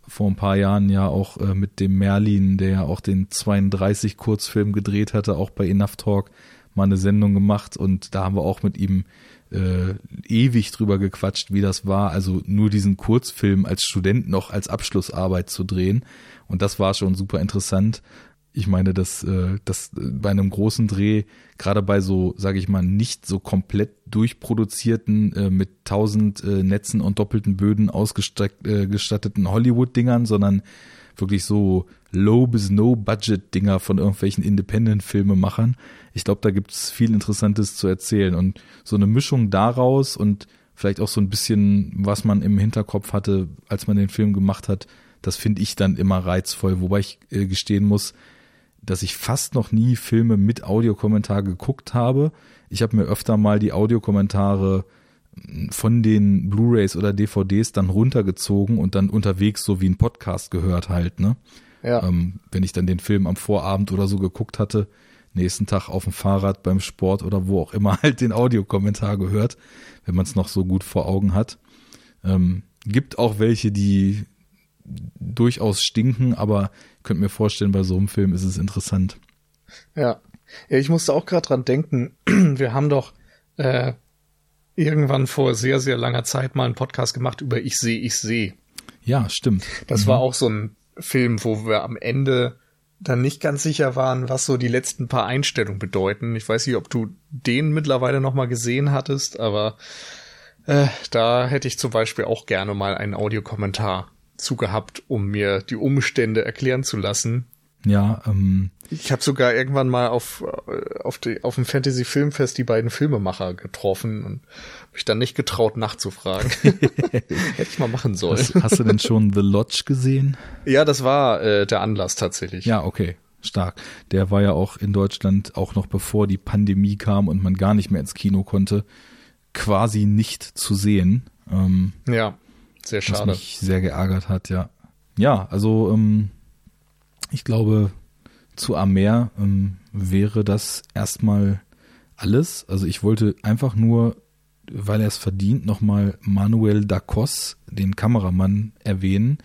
S2: vor ein paar Jahren ja auch äh, mit dem Merlin, der ja auch den 32 Kurzfilm gedreht hatte, auch bei Enough Talk mal eine Sendung gemacht und da haben wir auch mit ihm äh, ewig drüber gequatscht, wie das war, also nur diesen Kurzfilm als Student noch als Abschlussarbeit zu drehen. Und das war schon super interessant. Ich meine, dass, äh, dass bei einem großen Dreh, gerade bei so, sage ich mal, nicht so komplett durchproduzierten, äh, mit tausend äh, Netzen und doppelten Böden ausgestatteten Hollywood-Dingern, sondern wirklich so Low- bis No-Budget-Dinger von irgendwelchen Independent-Filmemachern. Ich glaube, da gibt's viel Interessantes zu erzählen. Und so eine Mischung daraus und vielleicht auch so ein bisschen, was man im Hinterkopf hatte, als man den Film gemacht hat, das finde ich dann immer reizvoll. Wobei ich äh, gestehen muss, dass ich fast noch nie Filme mit Audiokommentar geguckt habe. Ich habe mir öfter mal die Audiokommentare von den Blu-rays oder DVDs dann runtergezogen und dann unterwegs so wie ein Podcast gehört halt, ne? Ja. Ähm, wenn ich dann den Film am Vorabend oder so geguckt hatte, nächsten Tag auf dem Fahrrad beim Sport oder wo auch immer (laughs) halt den Audiokommentar gehört, wenn man es noch so gut vor Augen hat. Ähm, gibt auch welche, die durchaus stinken, aber könnt mir vorstellen, bei so einem Film ist es interessant.
S1: Ja. Ja, ich musste auch gerade dran denken, (clears throat) wir haben doch äh, irgendwann vor sehr, sehr langer Zeit mal einen Podcast gemacht über Ich sehe, ich sehe.
S2: Ja, stimmt.
S1: Das mhm. war auch so ein Film, wo wir am Ende dann nicht ganz sicher waren, was so die letzten paar Einstellungen bedeuten. Ich weiß nicht, ob du den mittlerweile noch mal gesehen hattest, aber äh, da hätte ich zum Beispiel auch gerne mal einen Audiokommentar zugehabt, um mir die Umstände erklären zu lassen,
S2: ja, ähm.
S1: Ich habe sogar irgendwann mal auf, äh, auf, die, auf dem Fantasy Filmfest die beiden Filmemacher getroffen und mich dann nicht getraut nachzufragen. (laughs) (laughs) Hätte ich mal machen sollen.
S2: Hast, hast, du denn schon The Lodge gesehen?
S1: Ja, das war äh, der Anlass tatsächlich.
S2: Ja, okay. Stark. Der war ja auch in Deutschland, auch noch bevor die Pandemie kam und man gar nicht mehr ins Kino konnte, quasi nicht zu sehen. Ähm,
S1: ja, sehr schade. Was
S2: mich sehr geärgert hat, ja. Ja, also ähm, ich glaube, zu Amer ähm, wäre das erstmal alles. Also ich wollte einfach nur, weil er es verdient, nochmal Manuel Dacos, den Kameramann, erwähnen,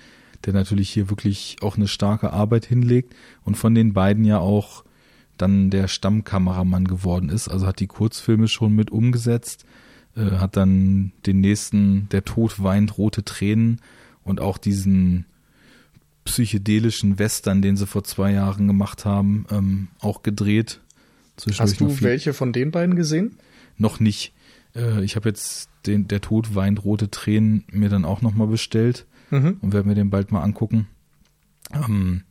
S2: der natürlich hier wirklich auch eine starke Arbeit hinlegt und von den beiden ja auch dann der Stammkameramann geworden ist. Also hat die Kurzfilme schon mit umgesetzt, äh, hat dann den nächsten, der Tod weint, rote Tränen und auch diesen psychedelischen Western, den sie vor zwei Jahren gemacht haben, ähm, auch gedreht.
S1: Hast du welche von den beiden gesehen?
S2: Noch nicht. Äh, ich habe jetzt den Der Tod weint rote Tränen mir dann auch nochmal bestellt mhm. und werde mir den bald mal angucken. Ähm,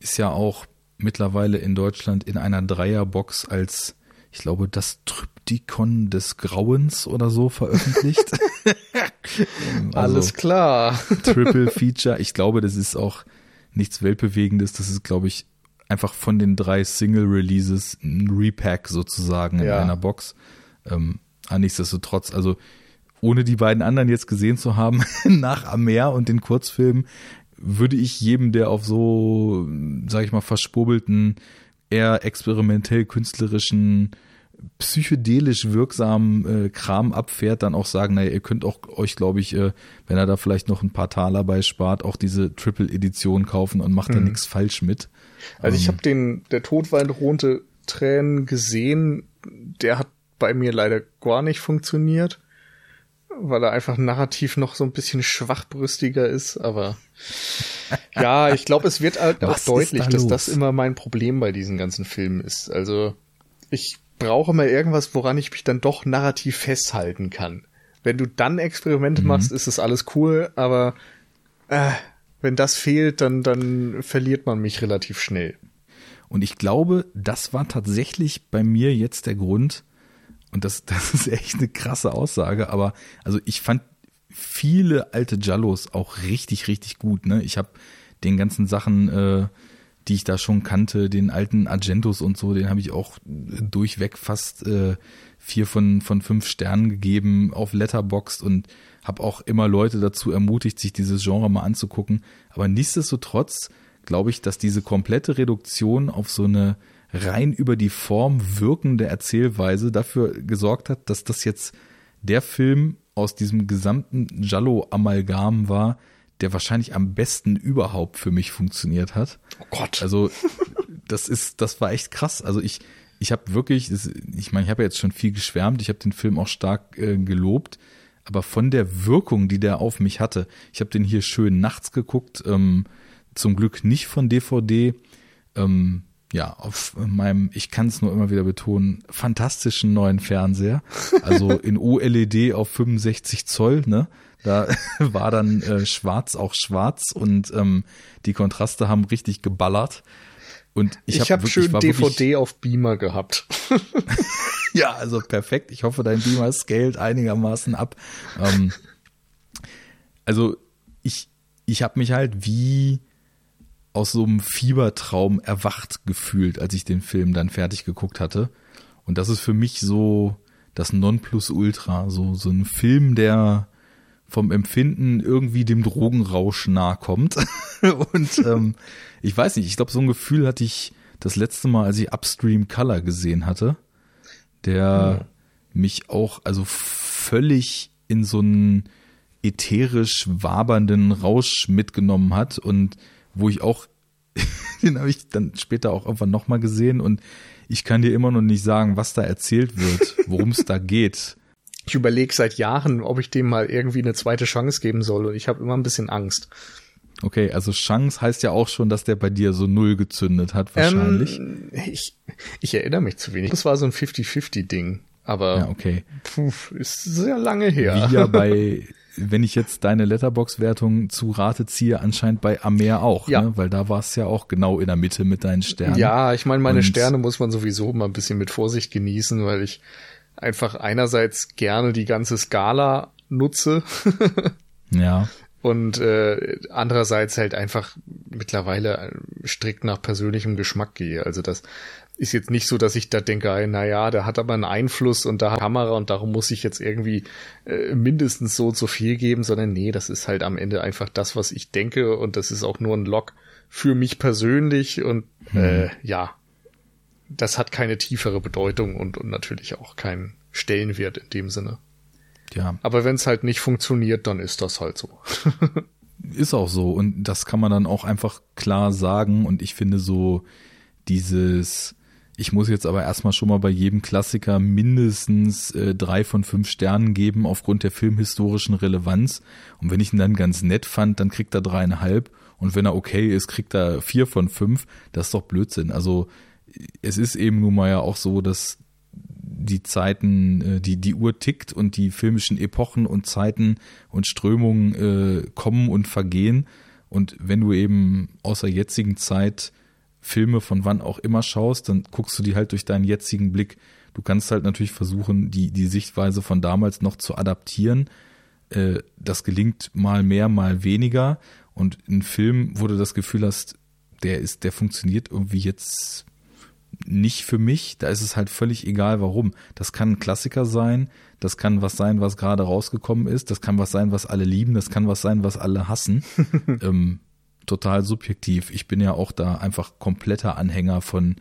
S2: ist ja auch mittlerweile in Deutschland in einer Dreierbox als, ich glaube, das Triptychon des Grauens oder so veröffentlicht. (laughs)
S1: also, Alles klar. (laughs)
S2: Triple Feature. Ich glaube, das ist auch nichts Weltbewegendes. Das ist, glaube ich, einfach von den drei Single Releases ein Repack sozusagen in ja. einer Box. Ähm, aber nichtsdestotrotz, also ohne die beiden anderen jetzt gesehen zu haben, (laughs) nach Amer und den Kurzfilmen, würde ich jedem, der auf so, sag ich mal, verspobelten, eher experimentell künstlerischen, psychedelisch wirksamen äh, Kram abfährt, dann auch sagen, naja, ihr könnt auch euch, glaube ich, äh, wenn er da vielleicht noch ein paar Taler bei spart, auch diese Triple-Edition kaufen und macht mhm. da nichts falsch mit.
S1: Also ich ähm, habe den, der Todwein rote Tränen gesehen, der hat bei mir leider gar nicht funktioniert weil er einfach narrativ noch so ein bisschen schwachbrüstiger ist, aber (laughs) ja, ich glaube, es wird halt auch deutlich, da dass das immer mein Problem bei diesen ganzen Filmen ist. Also ich brauche mal irgendwas, woran ich mich dann doch narrativ festhalten kann. Wenn du dann Experimente mhm. machst, ist es alles cool, aber äh, wenn das fehlt, dann, dann verliert man mich relativ schnell.
S2: Und ich glaube, das war tatsächlich bei mir jetzt der Grund, und das, (laughs) das ist echt eine krasse Aussage, aber also ich fand viele alte Jallos auch richtig, richtig gut. Ne? Ich habe den ganzen Sachen, äh, die ich da schon kannte, den alten Argentos und so, den habe ich auch durchweg fast äh, vier von, von fünf Sternen gegeben auf Letterboxd und habe auch immer Leute dazu ermutigt, sich dieses Genre mal anzugucken. Aber nichtsdestotrotz glaube ich, dass diese komplette Reduktion auf so eine rein über die Form wirkende Erzählweise dafür gesorgt hat, dass das jetzt der Film aus diesem gesamten Jallo-Amalgam war, der wahrscheinlich am besten überhaupt für mich funktioniert hat.
S1: Oh Gott.
S2: Also das ist, das war echt krass. Also ich, ich habe wirklich, ich meine, ich habe ja jetzt schon viel geschwärmt, ich habe den Film auch stark äh, gelobt, aber von der Wirkung, die der auf mich hatte, ich habe den hier schön nachts geguckt, ähm, zum Glück nicht von DVD. Ähm, ja, auf meinem, ich kann es nur immer wieder betonen, fantastischen neuen Fernseher. Also in OLED auf 65 Zoll, ne? Da (laughs) war dann äh, schwarz auch schwarz und ähm, die Kontraste haben richtig geballert. Und ich,
S1: ich habe hab schön DVD wirklich, auf Beamer gehabt. (laughs)
S2: ja, also perfekt. Ich hoffe, dein Beamer scaled einigermaßen ab. Ähm, also ich, ich habe mich halt wie aus so einem Fiebertraum erwacht gefühlt, als ich den Film dann fertig geguckt hatte. Und das ist für mich so das Nonplusultra, so, so ein Film, der vom Empfinden irgendwie dem Drogenrausch nahe kommt. (laughs) Und ähm, ich weiß nicht, ich glaube, so ein Gefühl hatte ich das letzte Mal, als ich Upstream Color gesehen hatte, der ja. mich auch also völlig in so einen ätherisch wabernden Rausch mitgenommen hat und wo ich auch, (laughs) den habe ich dann später auch irgendwann nochmal gesehen und ich kann dir immer noch nicht sagen, was da erzählt wird, worum es da geht.
S1: Ich überlege seit Jahren, ob ich dem mal irgendwie eine zweite Chance geben soll und ich habe immer ein bisschen Angst.
S2: Okay, also Chance heißt ja auch schon, dass der bei dir so null gezündet hat, wahrscheinlich.
S1: Ähm, ich, ich erinnere mich zu wenig. Das war so ein 50-50-Ding. Aber
S2: ja, okay.
S1: Puh, ist sehr lange her.
S2: Wie ja bei (laughs) wenn ich jetzt deine Letterbox-Wertung zu Rate ziehe, anscheinend bei Amer auch, ja. ne? weil da war es ja auch genau in der Mitte mit deinen Sternen.
S1: Ja, ich meine, meine Und Sterne muss man sowieso mal ein bisschen mit Vorsicht genießen, weil ich einfach einerseits gerne die ganze Skala nutze. (laughs)
S2: ja.
S1: Und äh, andererseits halt einfach mittlerweile strikt nach persönlichem Geschmack gehe. Also das ist jetzt nicht so, dass ich da denke, naja, der hat aber einen Einfluss und da hat Kamera und darum muss ich jetzt irgendwie äh, mindestens so und so viel geben, sondern nee, das ist halt am Ende einfach das, was ich denke und das ist auch nur ein Log für mich persönlich und hm. äh, ja, das hat keine tiefere Bedeutung und, und natürlich auch keinen Stellenwert in dem Sinne.
S2: Ja.
S1: Aber wenn es halt nicht funktioniert, dann ist das halt so. (laughs)
S2: ist auch so und das kann man dann auch einfach klar sagen und ich finde so dieses ich muss jetzt aber erstmal schon mal bei jedem Klassiker mindestens äh, drei von fünf Sternen geben aufgrund der filmhistorischen Relevanz. Und wenn ich ihn dann ganz nett fand, dann kriegt er dreieinhalb. Und wenn er okay ist, kriegt er vier von fünf. Das ist doch Blödsinn. Also es ist eben nun mal ja auch so, dass die Zeiten, äh, die, die Uhr tickt und die filmischen Epochen und Zeiten und Strömungen äh, kommen und vergehen. Und wenn du eben aus der jetzigen Zeit Filme von wann auch immer schaust, dann guckst du die halt durch deinen jetzigen Blick. Du kannst halt natürlich versuchen, die, die Sichtweise von damals noch zu adaptieren. Äh, das gelingt mal mehr, mal weniger. Und ein Film, wo du das Gefühl hast, der ist, der funktioniert irgendwie jetzt nicht für mich. Da ist es halt völlig egal, warum. Das kann ein Klassiker sein, das kann was sein, was gerade rausgekommen ist, das kann was sein, was alle lieben, das kann was sein, was alle hassen. (laughs) ähm, total subjektiv. Ich bin ja auch da einfach kompletter Anhänger von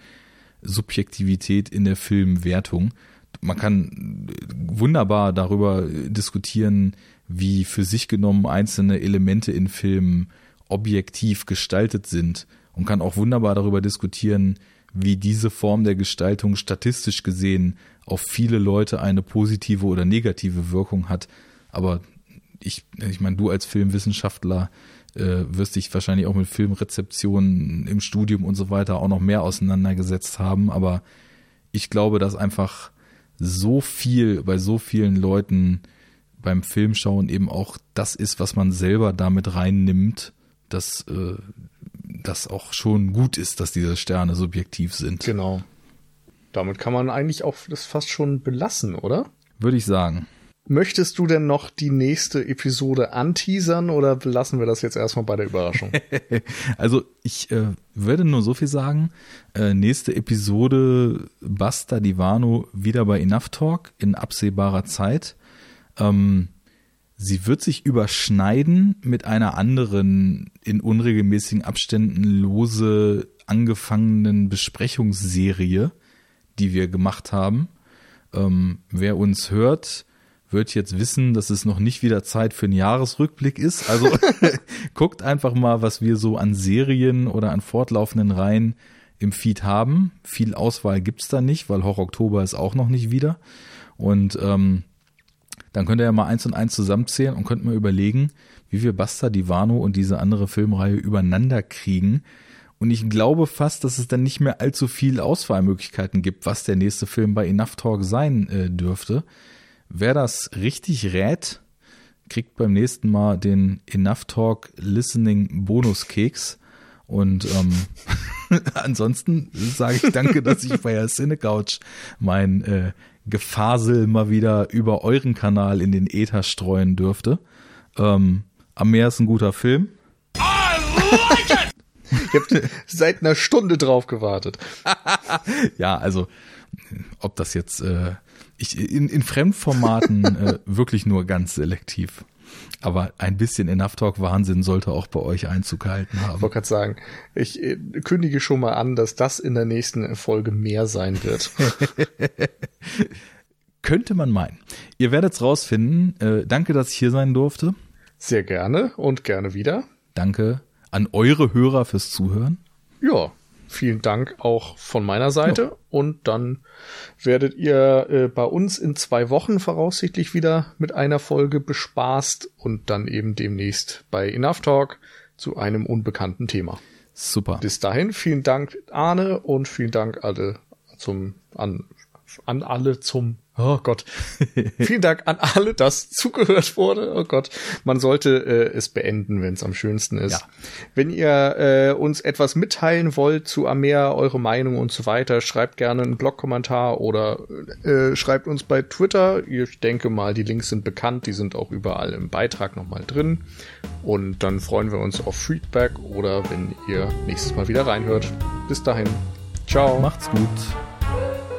S2: Subjektivität in der Filmwertung. Man kann wunderbar darüber diskutieren, wie für sich genommen einzelne Elemente in Filmen objektiv gestaltet sind und kann auch wunderbar darüber diskutieren, wie diese Form der Gestaltung statistisch gesehen auf viele Leute eine positive oder negative Wirkung hat. Aber ich, ich meine, du als Filmwissenschaftler äh, wirst dich wahrscheinlich auch mit Filmrezeptionen im Studium und so weiter auch noch mehr auseinandergesetzt haben. Aber ich glaube, dass einfach so viel bei so vielen Leuten beim Filmschauen eben auch das ist, was man selber damit reinnimmt, dass äh, das auch schon gut ist, dass diese Sterne subjektiv sind.
S1: Genau. Damit kann man eigentlich auch das fast schon belassen, oder?
S2: Würde ich sagen.
S1: Möchtest du denn noch die nächste Episode anteasern oder belassen wir das jetzt erstmal bei der Überraschung? (laughs)
S2: also ich äh, würde nur so viel sagen. Äh, nächste Episode Basta Divano wieder bei Enough Talk in absehbarer Zeit. Ähm, sie wird sich überschneiden mit einer anderen in unregelmäßigen Abständen lose angefangenen Besprechungsserie, die wir gemacht haben. Ähm, wer uns hört, wird jetzt wissen, dass es noch nicht wieder Zeit für einen Jahresrückblick ist. Also (laughs) guckt einfach mal, was wir so an Serien oder an fortlaufenden Reihen im Feed haben. Viel Auswahl gibt's da nicht, weil Horror Oktober ist auch noch nicht wieder. Und ähm, dann könnt ihr ja mal eins und eins zusammenzählen und könnt mal überlegen, wie wir Basta Divano und diese andere Filmreihe übereinander kriegen. Und ich glaube fast, dass es dann nicht mehr allzu viel Auswahlmöglichkeiten gibt, was der nächste Film bei Enough Talk sein äh, dürfte. Wer das richtig rät, kriegt beim nächsten Mal den Enough Talk Listening Bonus Keks. Und ähm, (laughs) ansonsten sage ich danke, dass ich bei der Cinecouch mein äh, Gefasel mal wieder über euren Kanal in den Äther streuen dürfte. Ähm, am Meer ist ein guter Film.
S1: Like! Ich habe seit einer Stunde drauf gewartet.
S2: ja, also ob das jetzt äh, ich in, in Fremdformaten äh, wirklich nur ganz selektiv. Aber ein bisschen Enough Talk Wahnsinn sollte auch bei euch Einzug gehalten haben.
S1: Ich wollte gerade sagen, ich äh, kündige schon mal an, dass das in der nächsten Folge mehr sein wird. (laughs)
S2: Könnte man meinen. Ihr werdet's rausfinden. Äh, danke, dass ich hier sein durfte.
S1: Sehr gerne und gerne wieder.
S2: Danke an eure Hörer fürs Zuhören.
S1: Ja, vielen Dank auch von meiner Seite. Ja. Und dann werdet ihr äh, bei uns in zwei Wochen voraussichtlich wieder mit einer Folge bespaßt und dann eben demnächst bei Enough Talk zu einem unbekannten Thema.
S2: Super.
S1: Bis dahin, vielen Dank, Arne, und vielen Dank alle zum, an, an alle zum Oh Gott. (laughs) Vielen Dank an alle, dass zugehört wurde. Oh Gott. Man sollte äh, es beenden, wenn es am schönsten ist. Ja. Wenn ihr äh, uns etwas mitteilen wollt zu Amea, eure Meinung und so weiter, schreibt gerne einen Blogkommentar oder äh, schreibt uns bei Twitter. Ich denke mal, die Links sind bekannt, die sind auch überall im Beitrag nochmal drin. Und dann freuen wir uns auf Feedback oder wenn ihr nächstes Mal wieder reinhört. Bis dahin. Ciao.
S2: Macht's gut.